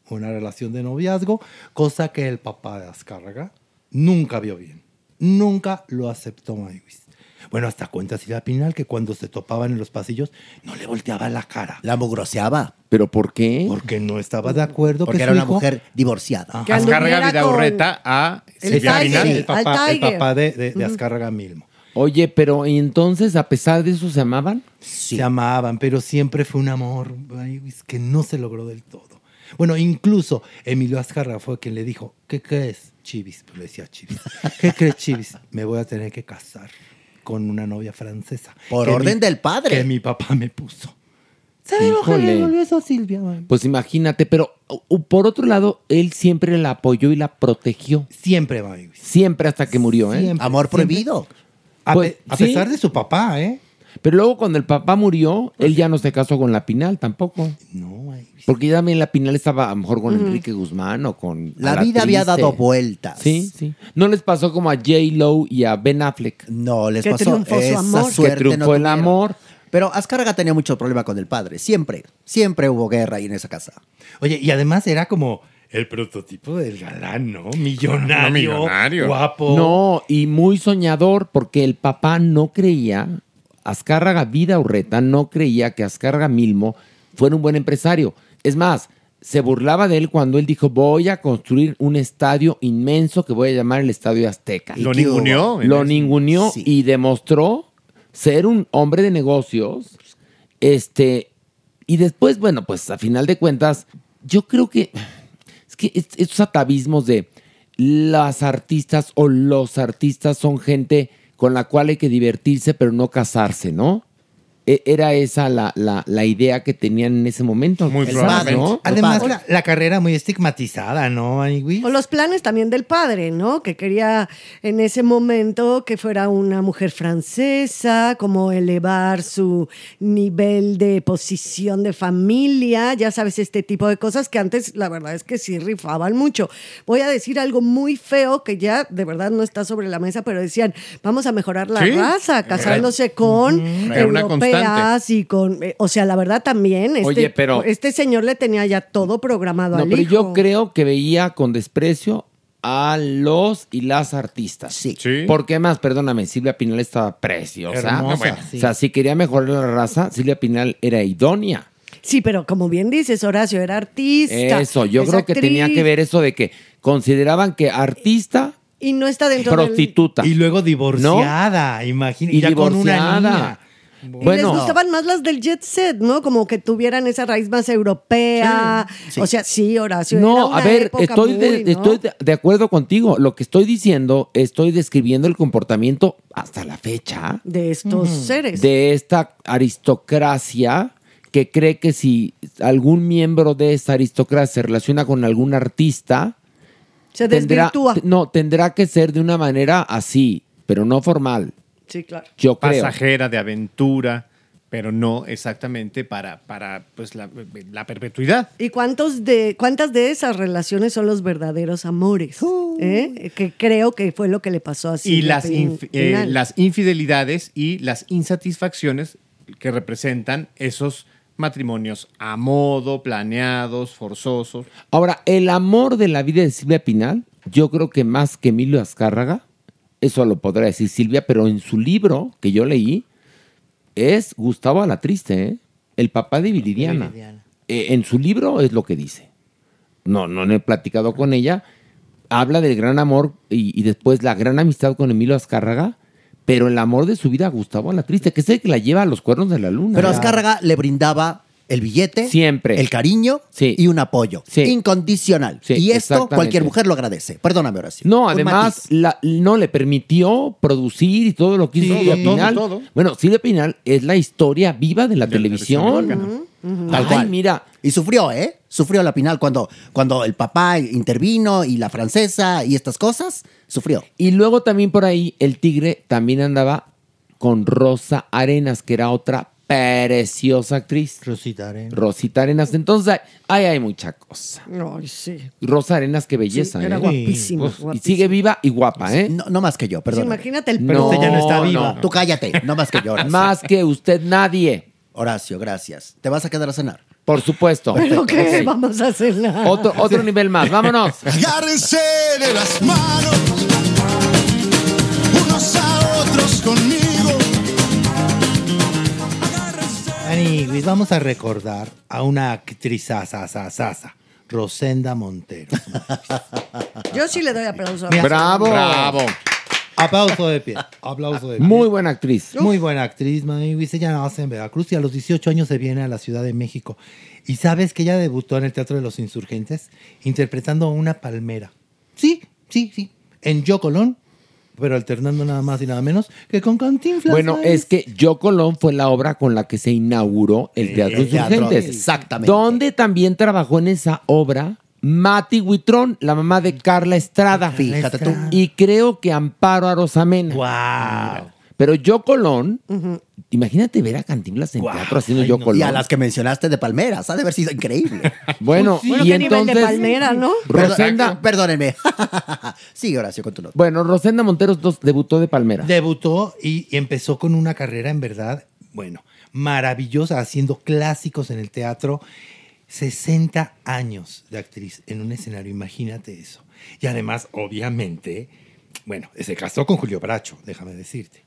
una relación de noviazgo, cosa que el papá de Azcárraga nunca vio bien. Nunca lo aceptó Maywis. Bueno, hasta cuenta Silvia Pinal que cuando se topaban en los pasillos no le volteaba la cara. La mugroseaba. ¿Pero por qué? Porque no estaba de acuerdo Porque que era su una hijo- mujer divorciada. Anduviera Vidaurreta a el Silvia. Pinal. el papá, el papá de, de, de. Azcárraga Milmo. Oye, pero ¿y entonces a pesar de eso se amaban? Se amaban, pero siempre fue un amor ay, es que no se logró del todo. Bueno, incluso Emilio Azcárraga fue quien le dijo, ¿qué crees, Chivis? Pues le decía Chivis. ¿Qué crees, Chivis? Me voy a tener que casar con una novia francesa. Por orden mi- del padre. Que mi papá me puso. ¿Sabes le volvió eso a Silvia? man? Pues imagínate, pero uh, por otro lado, él siempre la apoyó y la protegió. Siempre, va. Siempre hasta que murió, ¿eh? Siempre, Amor siempre. prohibido. A, Pues, pe- a sí. pesar de su papá, ¿eh? Pero luego cuando el papá murió, él ya no se casó con la Pinal tampoco. No, ay, Porque ya también la Pinal estaba a lo mejor con Enrique Guzmán o con... La vida había dado vueltas. Sí, sí. No les pasó como a J. Lo y a Ben Affleck. No, les Que pasó triunfó su esa amor. Que suerte. triunfó no el amor. Pero Azcárraga tenía mucho problema con el padre. Siempre, siempre hubo guerra ahí en esa casa. Oye, y además era como el prototipo del galán, ¿no? Millonario, No, millonario. guapo. No, y muy soñador porque el papá no creía, Azcárraga Vida Urreta no creía que Azcárraga Milmo fuera un buen empresario. Es más, se burlaba de él cuando él dijo, voy a construir un estadio inmenso que voy a llamar el Estadio Azteca. Lo ninguneó. Lo ninguneó Sí. y demostró ser un hombre de negocios. Este, y después, bueno, pues a final de cuentas, yo creo que que es- estos atavismos de las artistas o los artistas son gente con la cual hay que divertirse, pero no casarse, ¿no? E- era esa la, la- la idea que tenían en ese momento. Muy quizás, ¿no? Además, la, la carrera muy estigmatizada, ¿no, Anigui? O los planes también del padre, ¿no? Que quería en ese momento que fuera una mujer francesa, como elevar su nivel de posición de familia, ya sabes, este tipo de cosas que antes la verdad es que sí rifaban mucho. Voy a decir algo muy feo que ya de verdad no está sobre la mesa, pero decían, vamos a mejorar la Sí. raza, casándose con Era una y con, eh, o sea, la verdad también, este, Oye, pero- este señor le tenía ya todo programado No, al pero hijo. yo creo que veía con desprecio a los y las artistas. Sí. Porque más, perdóname, Silvia Pinal estaba preciosa. Hermosa, Bueno, sí. O sea, si quería mejorar la raza, Silvia Pinal era idónea. Sí, pero como bien dices, Horacio, era artista. Eso, yo es creo que tenía que ver eso de que consideraban que artista, Y no está dentro del... prostituta. Y luego divorciada, imagínate. Y ya con una divorciada. Y les gustaban más las del jet set, ¿no? Como que tuvieran esa raíz más europea. O sea, sí, Horacio. era No, una a ver, época estoy, de, muy, ¿no? estoy de- de acuerdo contigo. Lo que estoy diciendo, estoy describiendo el comportamiento hasta la fecha de estos seres. de esta aristocracia que cree que si algún miembro de esta aristocracia se relaciona con algún artista, Se tendrá, desvirtúa. no, tendrá que ser de una manera así, pero no formal. Sí, claro. Yo creo. Pasajera, de aventura, pero no exactamente para, para pues, la, la perpetuidad. ¿Y cuántos de, cuántas de esas relaciones son los verdaderos amores? ¿Eh? Que creo que fue lo que le pasó a y Silvia las, Pin- inf- eh, las infidelidades y las insatisfacciones que representan esos matrimonios a modo, planeados, forzosos. Ahora, el amor de la vida de Silvia Pinal, yo creo que más que Emilio Azcárraga, eso lo podrá decir Silvia, pero en su libro que yo leí, es Gustavo Alatriste, ¿eh? el papá de Viridiana. Eh, en su libro es lo que dice. No, no he platicado con ella. Habla del gran amor y, y después la gran amistad con Emilio Azcárraga, pero el amor de su vida a Gustavo Alatriste, que es el que la lleva a los cuernos de la luna. Pero Ya. Azcárraga le brindaba el billete, Siempre. el cariño y un apoyo incondicional. Sí, y esto cualquier mujer lo agradece. Perdóname, Horacio. No, además, la- no le permitió producir y todo lo que hizo Silvia todo, Pinal. todo. Bueno, Silvia Pinal es la historia viva de la televisión. Tal Ay, cual. mira. Y sufrió, ¿eh? Sufrió la Pinal cuando, cuando el papá intervino y la francesa y estas cosas. Sufrió. Y luego también por ahí el tigre también andaba con Rosa Arenas, que era otra preciosa actriz. Rosita Arenas. Rosita Arenas. Entonces, ahí hay mucha cosa. Ay, sí. Rosa Arenas, qué belleza. Sí, era ¿eh? guapísima, Uf, Y sigue viva y guapa, ¿eh? No, no más que yo, Sí, perdón. imagínate el Pero usted ya no está No, viva. no. Tú cállate, no más que yo. Horacio. Más que usted, nadie. Horacio, gracias. ¿Te vas a quedar a cenar? Por supuesto. ¿Pero qué? Ok. Vamos a nada. Otro, otro nivel más, vámonos. Agárrense de las manos, unos a otros conmigo. Vamos a recordar a una actriz sasa, Rosenda Montero. Yo sí le doy aplauso. a Rosenda. Bravo. Aplauso de pie. Aplauso de pie. Muy buena actriz. Muy buena actriz, Maniguis. Ella nace en Veracruz y a los 18 años se viene a la Ciudad de México. ¿Y sabes que ella debutó en el Teatro de los Insurgentes interpretando a una palmera? Sí, sí, sí. En Yo Colón, pero alternando nada más y nada menos que con Cantinflas. Bueno, ¿sabes? es que Yo Colón fue la obra con la que se inauguró el Teatro el teatro, Insurgentes. exactamente. Donde también trabajó en esa obra Mati Huitrón, la mamá de Carla Estrada. Fíjate tú. Y creo que Amparo Arosamena. ¡Wow! Pero Yo Colón, imagínate ver a Cantinflas en teatro haciendo Yo Colón. Y a las que mencionaste de Palmeras, ha de haber sido increíble. Bueno, Bueno, y qué nivel de entonces... palmera, ¿no? Rosenda, Perdónenme. Sigue, Horacio, con tu nota. bueno, Rosenda Monteros dos- debutó de Palmera. Debutó y empezó con una carrera en verdad, bueno, maravillosa, haciendo clásicos en el teatro. 60 años de actriz en un escenario, imagínate eso. Y además, obviamente, bueno, se casó con Julio Bracho, déjame decirte.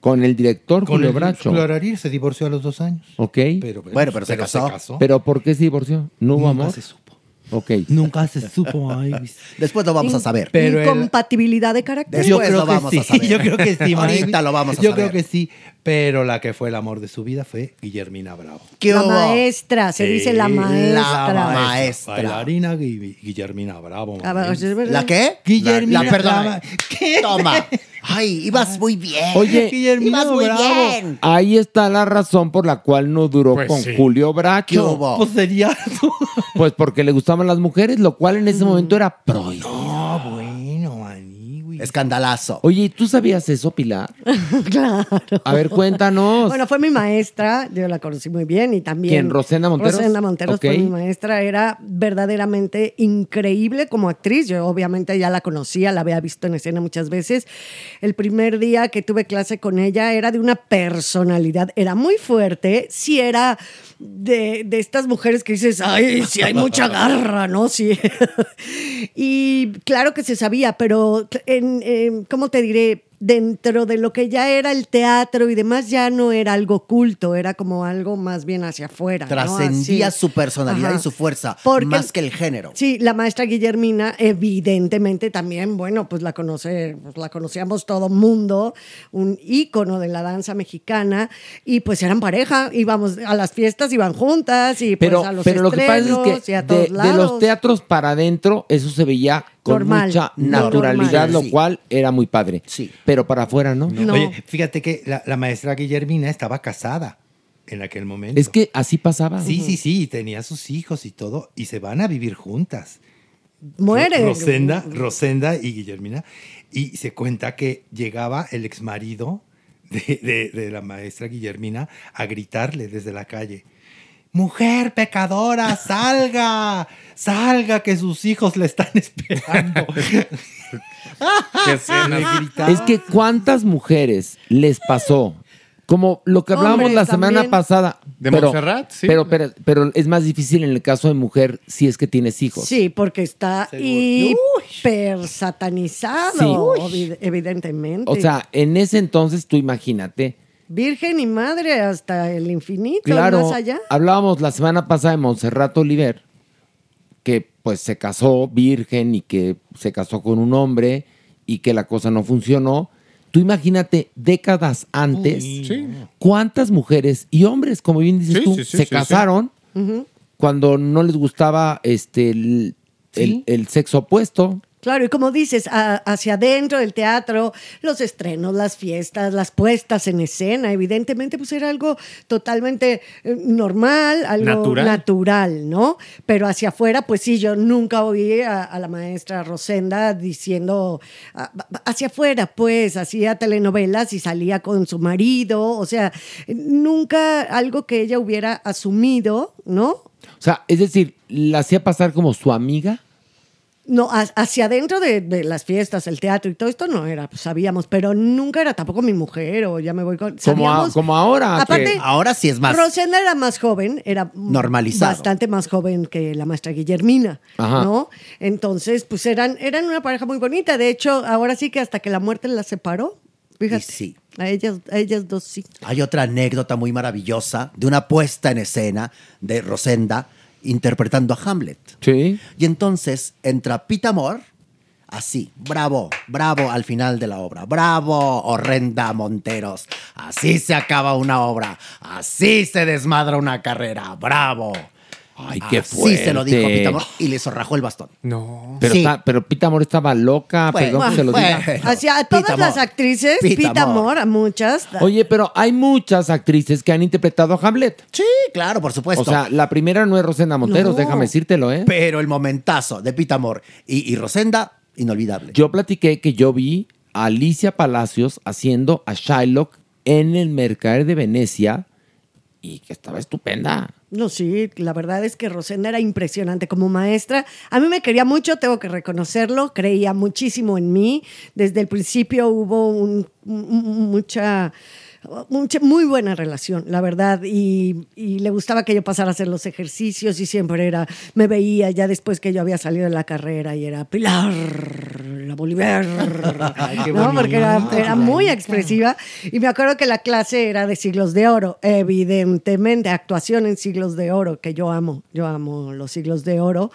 Con el director Con Julio el- Bracho. Julio se divorció a los dos años. Ok. Pero, Bueno, pero se casó. ¿Pero por qué se divorció? ¿No hubo Nunca amor? se supo. Ok. Nunca se supo. ay, Después lo vamos a saber. Pero el- Incompatibilidad de carácter. Después yo creo lo que vamos sí, a saber. Yo creo que sí, Ahorita lo vamos a Yo saber. creo que sí, pero la que fue el amor de su vida fue Guillermina Bravo. ¿Qué La hubo? maestra, se dice la maestra. La maestra. Bailarina Gui- Guillermina Bravo. A ver, Manuel. ¿es verdad? ¿La qué? Guillermina La, la- perdona. Bravo. ¿Qué? Toma. Ay, ibas muy bien. Oye, ibas muy bien. Ahí está la razón por la cual no duró Pues con sí. Julio Bracho. ¿Qué hubo? Pues sería. Pues porque le gustaban las mujeres, lo cual en ese momento era prohibido. Escandalazo. Oye, ¿y ¿tú sabías eso, Pilar? claro. A ver, cuéntanos. Bueno, fue mi maestra, yo la conocí muy bien y también... ¿Quién, Rosenda Monteros? Rosenda Monteros fue mi maestra, era verdaderamente increíble como actriz. Yo obviamente ya la conocía, la había visto en escena muchas veces. El primer día que tuve clase con ella era de una personalidad, era muy fuerte, sí era de, de estas mujeres que dices, ay, sí hay mucha garra, ¿no? Sí. y claro que se sabía, pero en, en- ¿cómo te diré? Dentro de lo que ya era el teatro y demás, ya no era algo culto, era como algo más bien hacia afuera. Trascendía su personalidad Ajá. y su fuerza, Porque- más que el género. Sí, la maestra Guillermina, evidentemente también, bueno, pues la conoce, pues la conocíamos todo mundo, un ícono de la danza mexicana, y pues eran pareja, íbamos a las fiestas, iban juntas, y pues Pero, a los pero lo que pasa es estrenos, y que a de, todos de lados. los teatros para adentro, eso se veía con Normal, mucha naturalidad, normal. lo Sí. cual era muy padre. Sí. Pero para afuera, ¿no? No. Oye, fíjate que la, la maestra Guillermina estaba casada en aquel momento. Es que así pasaba. Sí, sí, sí, y tenía sus hijos y todo, y se van a vivir juntas. Muere. Rosenda, Rosenda y Guillermina. Y se cuenta que llegaba el exmarido de, de, de la maestra Guillermina a gritarle desde la calle. Mujer pecadora, salga, salga, que sus hijos le están esperando. Es que cuántas mujeres les pasó. Como lo que hablábamos la semana también. pasada. De pero, Montserrat, sí. Pero, pero, pero es más difícil en el caso de mujer si es que tienes hijos. Sí, porque está hiper satanizado, evi- evidentemente. O sea, en ese entonces tú imagínate. Virgen y madre hasta el infinito, y Claro, más allá. hablábamos la semana pasada de Montserrat Oliver, pues se casó virgen y que se casó con un hombre y que la cosa no funcionó. Tú imagínate décadas antes Sí. cuántas mujeres y hombres, como bien dices Sí, tú, sí, sí, se sí, casaron cuando no les gustaba este el, el- el sexo opuesto. Claro, y como dices, a- hacia adentro del teatro, los estrenos, las fiestas, las puestas en escena, evidentemente, pues era algo totalmente eh, normal, algo Natural. natural. ¿no? Pero hacia afuera, pues sí, yo nunca oí a, a la maestra Rosenda diciendo, ah, hacia afuera, pues, hacía telenovelas y salía con su marido, o sea, nunca algo que ella hubiera asumido, ¿no? O sea, es decir, la hacía pasar como su amiga. No, ha- hacia adentro de, de las fiestas, el teatro y todo esto no era, pues sabíamos, pero nunca era tampoco mi mujer o ya me voy con... Como, a- como ahora. que- Aparte, Ahora sí es más. Rosenda era más joven, era Normalizado. bastante más joven que la maestra Guillermina, Ajá. ¿no? Entonces, pues eran, eran una pareja muy bonita. De hecho, ahora sí que hasta que la muerte las separó, fíjate. Y sí. A ellas, a ellas dos sí. Hay otra anécdota muy maravillosa de una puesta en escena de Rosenda interpretando a Hamlet. Sí. Y entonces entra Pita Amor, así, bravo, bravo al final de la obra, bravo, horrenda Monteros, así se acaba una obra, así se desmadra una carrera, bravo. Ay, qué fuerte. se lo dijo Pita Amor y le zorrajó el bastón. No. Pero, Sí. está- pero Pita Amor estaba loca, Bueno, perdón que se lo bueno. diga. Hacia a todas Pita las actrices, Pita Pita, Amor. Amor, a muchas. Oye, pero hay muchas actrices que han interpretado a Hamlet. Sí, claro, por supuesto. O sea, la primera no es Rosenda Monteros, No. déjame decírtelo, ¿eh? pero el momentazo de Pita Amor y, y Rosenda, inolvidable. Yo platiqué que yo vi a Alicia Palacios haciendo a Shylock en el Mercader de Venecia y que estaba estupenda. No, sí, la verdad es que Rosenda era impresionante como maestra. A mí me quería mucho, tengo que reconocerlo, creía muchísimo en mí. Desde el principio hubo un- mucha, muy buena relación, la verdad, y, y le gustaba que yo pasara a hacer los ejercicios y siempre era, me veía ya después que yo había salido de la carrera y era Pilar, la Bolívar. Porque era muy expresiva. Y me acuerdo que la clase era de siglos de oro, evidentemente, actuación en siglos de oro, que yo amo, yo amo los siglos de oro.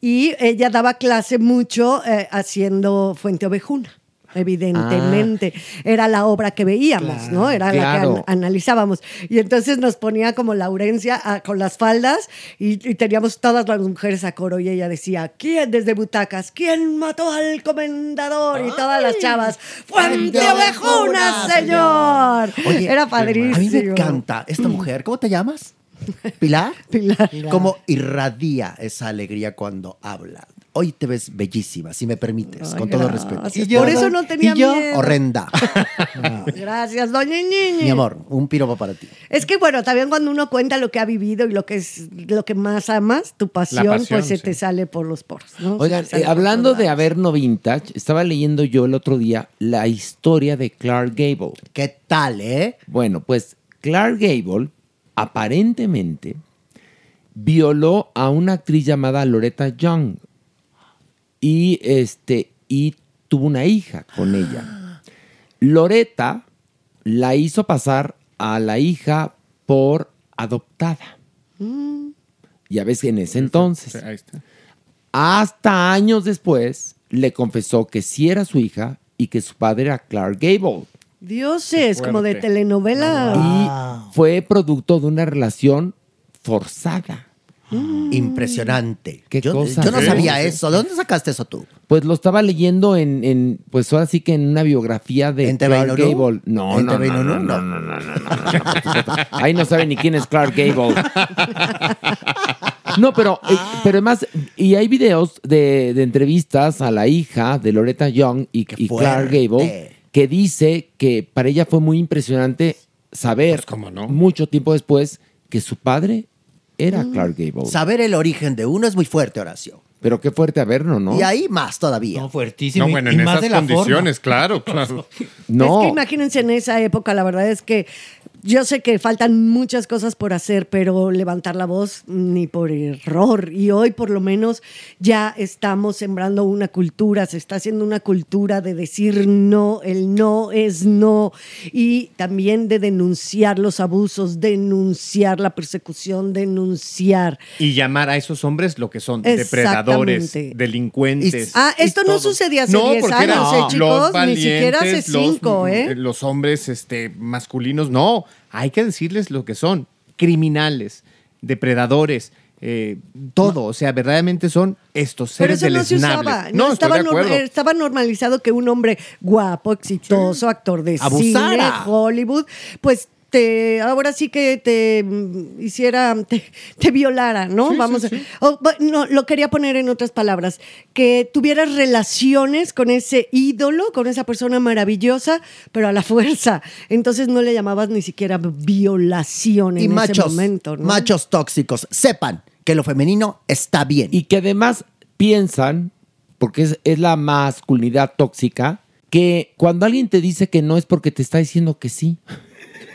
Y ella daba clase mucho eh, haciendo Fuente Ovejuna. Evidentemente. Era la obra que veíamos, ¿no? Era la que Claro. an- analizábamos. Y entonces nos ponía como Laurencia ah, con las faldas y, y teníamos todas las mujeres a coro y ella decía, ¿quién desde butacas? ¿Quién mató al comendador? Y todas las chavas, ¡Fuente Ovejuna, señor! Oye, Era padrísimo. A mí me encanta esta mujer. ¿Cómo te llamas? ¿Pilar? Pilar. Cómo irradia esa alegría cuando habla. Hoy te ves bellísima, si me permites, con todo respeto. gracias. Por eso no tenía ¿Y yo? miedo. Horrenda. Gracias, doña Ñiñi. Mi amor, un piropo para ti. Es que bueno, también cuando uno cuenta lo que ha vivido y lo que es lo que más amas, tu pasión, pasión, pues se te sale por los poros. ¿no? Oigan, eh, hablando de. Averno Vintage, estaba leyendo yo el otro día la historia de Clark Gable. ¿Qué tal, eh? Bueno, pues Clark Gable aparentemente violó a una actriz llamada Loretta Young y este y tuvo una hija con ella. Loretta la hizo pasar a la hija por adoptada. Mm. Ya ves que en ese entonces. Ahí está. Hasta años después le confesó que sí era su hija y que su padre era Clark Gable. Dioses, como de telenovela. Y fue producto de una relación forzada. Impresionante. ¿Qué yo, cosa? yo no sabía eso. ¿De dónde sacaste eso tú? Pues lo estaba leyendo en, en, pues ahora sí que en una biografía de ¿En Clark? Gable. No, ¿En no, no, no, no, no, no, no, no, no, no, por supuesto. Ahí no sabe ni quién es Clark Gable. No, pero, eh, pero además, y hay videos de, de entrevistas a la hija de Loretta Young y, y Clark. Gable que dice que para ella fue muy impresionante saber mucho tiempo después que su padre era Clark Gable. Saber el origen de uno es muy fuerte, Horacio. Pero qué fuerte haberlo, ¿no? Y ahí más todavía. No, fuertísimo. No, bueno, en esas condiciones, claro, claro. No. Es que imagínense en esa época, la verdad es que yo sé que faltan muchas cosas por hacer, pero levantar la voz ni por error. Y hoy por lo menos ya estamos sembrando una cultura, se está haciendo una cultura de decir no, el no es no. Y también de denunciar los abusos, denunciar la persecución, denunciar. Y llamar a esos hombres lo que son depredadores, delincuentes. Ah, esto no todo. sucedía hace No, 10 porque años, ¿eh, chicos? Ni siquiera hace valientes, los- 5, ¿eh? Los hombres este, masculinos, no. Hay que decirles lo que son. Criminales, depredadores, eh, todo. O sea, verdaderamente son estos Pero seres eso no se usaba. No, estoy estaba, norm- estaba normalizado que un hombre guapo, exitoso, actor de Abusara. cine, Hollywood, pues te, ahora sí que te mm, hiciera, te, te violara, ¿no? Sí, Vamos sí, a- sí. o, bu- no, lo quería poner en otras palabras, que tuvieras relaciones con ese ídolo, con esa persona maravillosa, pero a la fuerza. Entonces no le llamabas ni siquiera violación en Y ese momento, ¿no? machos tóxicos, sepan que lo femenino está bien. Y que además piensan, porque es, es la masculinidad tóxica, que cuando alguien te dice que no es porque te está diciendo que sí.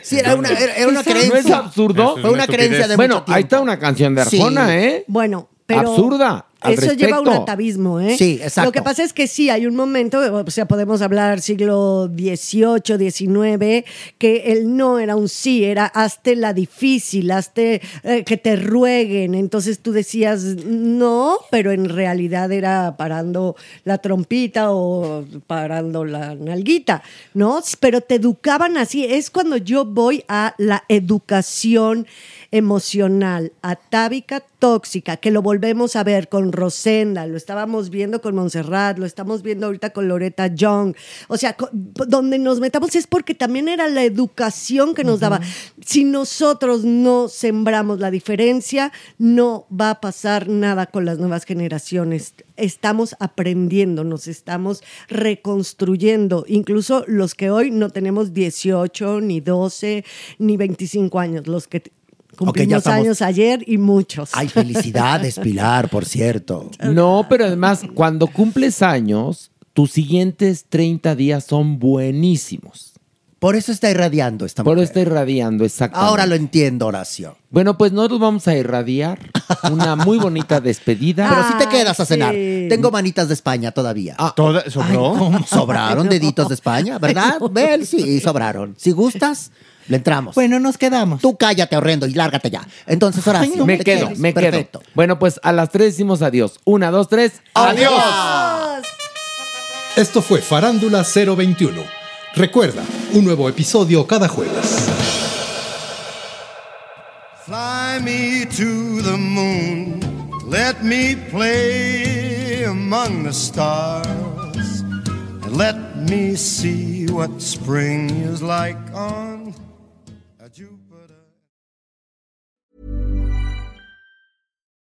Sí, era una, era, era una ¿No creencia. es absurdo? Fue una creencia de Bueno, mucho ahí está una canción de Arjona, Sí. ¿eh? Bueno, pero Absurda. Al Eso lleva a un atavismo, ¿eh? Sí, exacto. Lo que pasa es que sí, hay un momento, o sea, podemos hablar siglo XVIII, XIX, que el no era un sí, era hazte la difícil, hazte eh, que te rueguen. Entonces tú decías no, pero en realidad era parando la trompita o parando la nalguita, ¿no? Pero te educaban así. Es cuando yo voy a la educación emocional, atávica, tóxica, que lo volvemos a ver con Rosenda, lo estábamos viendo con Montserrat, lo estamos viendo ahorita con Loretta Young. O sea, donde nos metamos es porque también era la educación que nos daba. Si nosotros no sembramos la diferencia, no va a pasar nada con las nuevas generaciones. Estamos aprendiendo, nos estamos reconstruyendo, incluso los que hoy no tenemos 18, ni 12, ni 25 años, los que cumplimos estamos- años ayer y muchos. Ay, felicidades, Pilar, por cierto. No, pero además, cuando cumples años, tus siguientes 30 días son buenísimos. Por eso está irradiando esta Por mujer. eso está irradiando, exactamente. Ahora lo entiendo, Horacio. Bueno, pues nosotros vamos a irradiar una muy bonita despedida. Pero si te quedas a cenar. Tengo manitas de España todavía. ¿Toda- ¿Sobró? ¿cómo? Sobraron deditos de España, ¿verdad? Bel, sí, sobraron. Si gustas, le entramos. Bueno, nos quedamos. Tú cállate, horrendo, y lárgate ya. Entonces, Horacio. me ¿te quedo, quieres? me Perfecto. quedo. Bueno, pues a las tres decimos adiós. Una, dos, tres. ¡Adiós! Esto fue Farándula 021. Recuerda, un nuevo episodio cada jueves. Fly me to the moon. Let me play among the stars. And let me see what spring is like on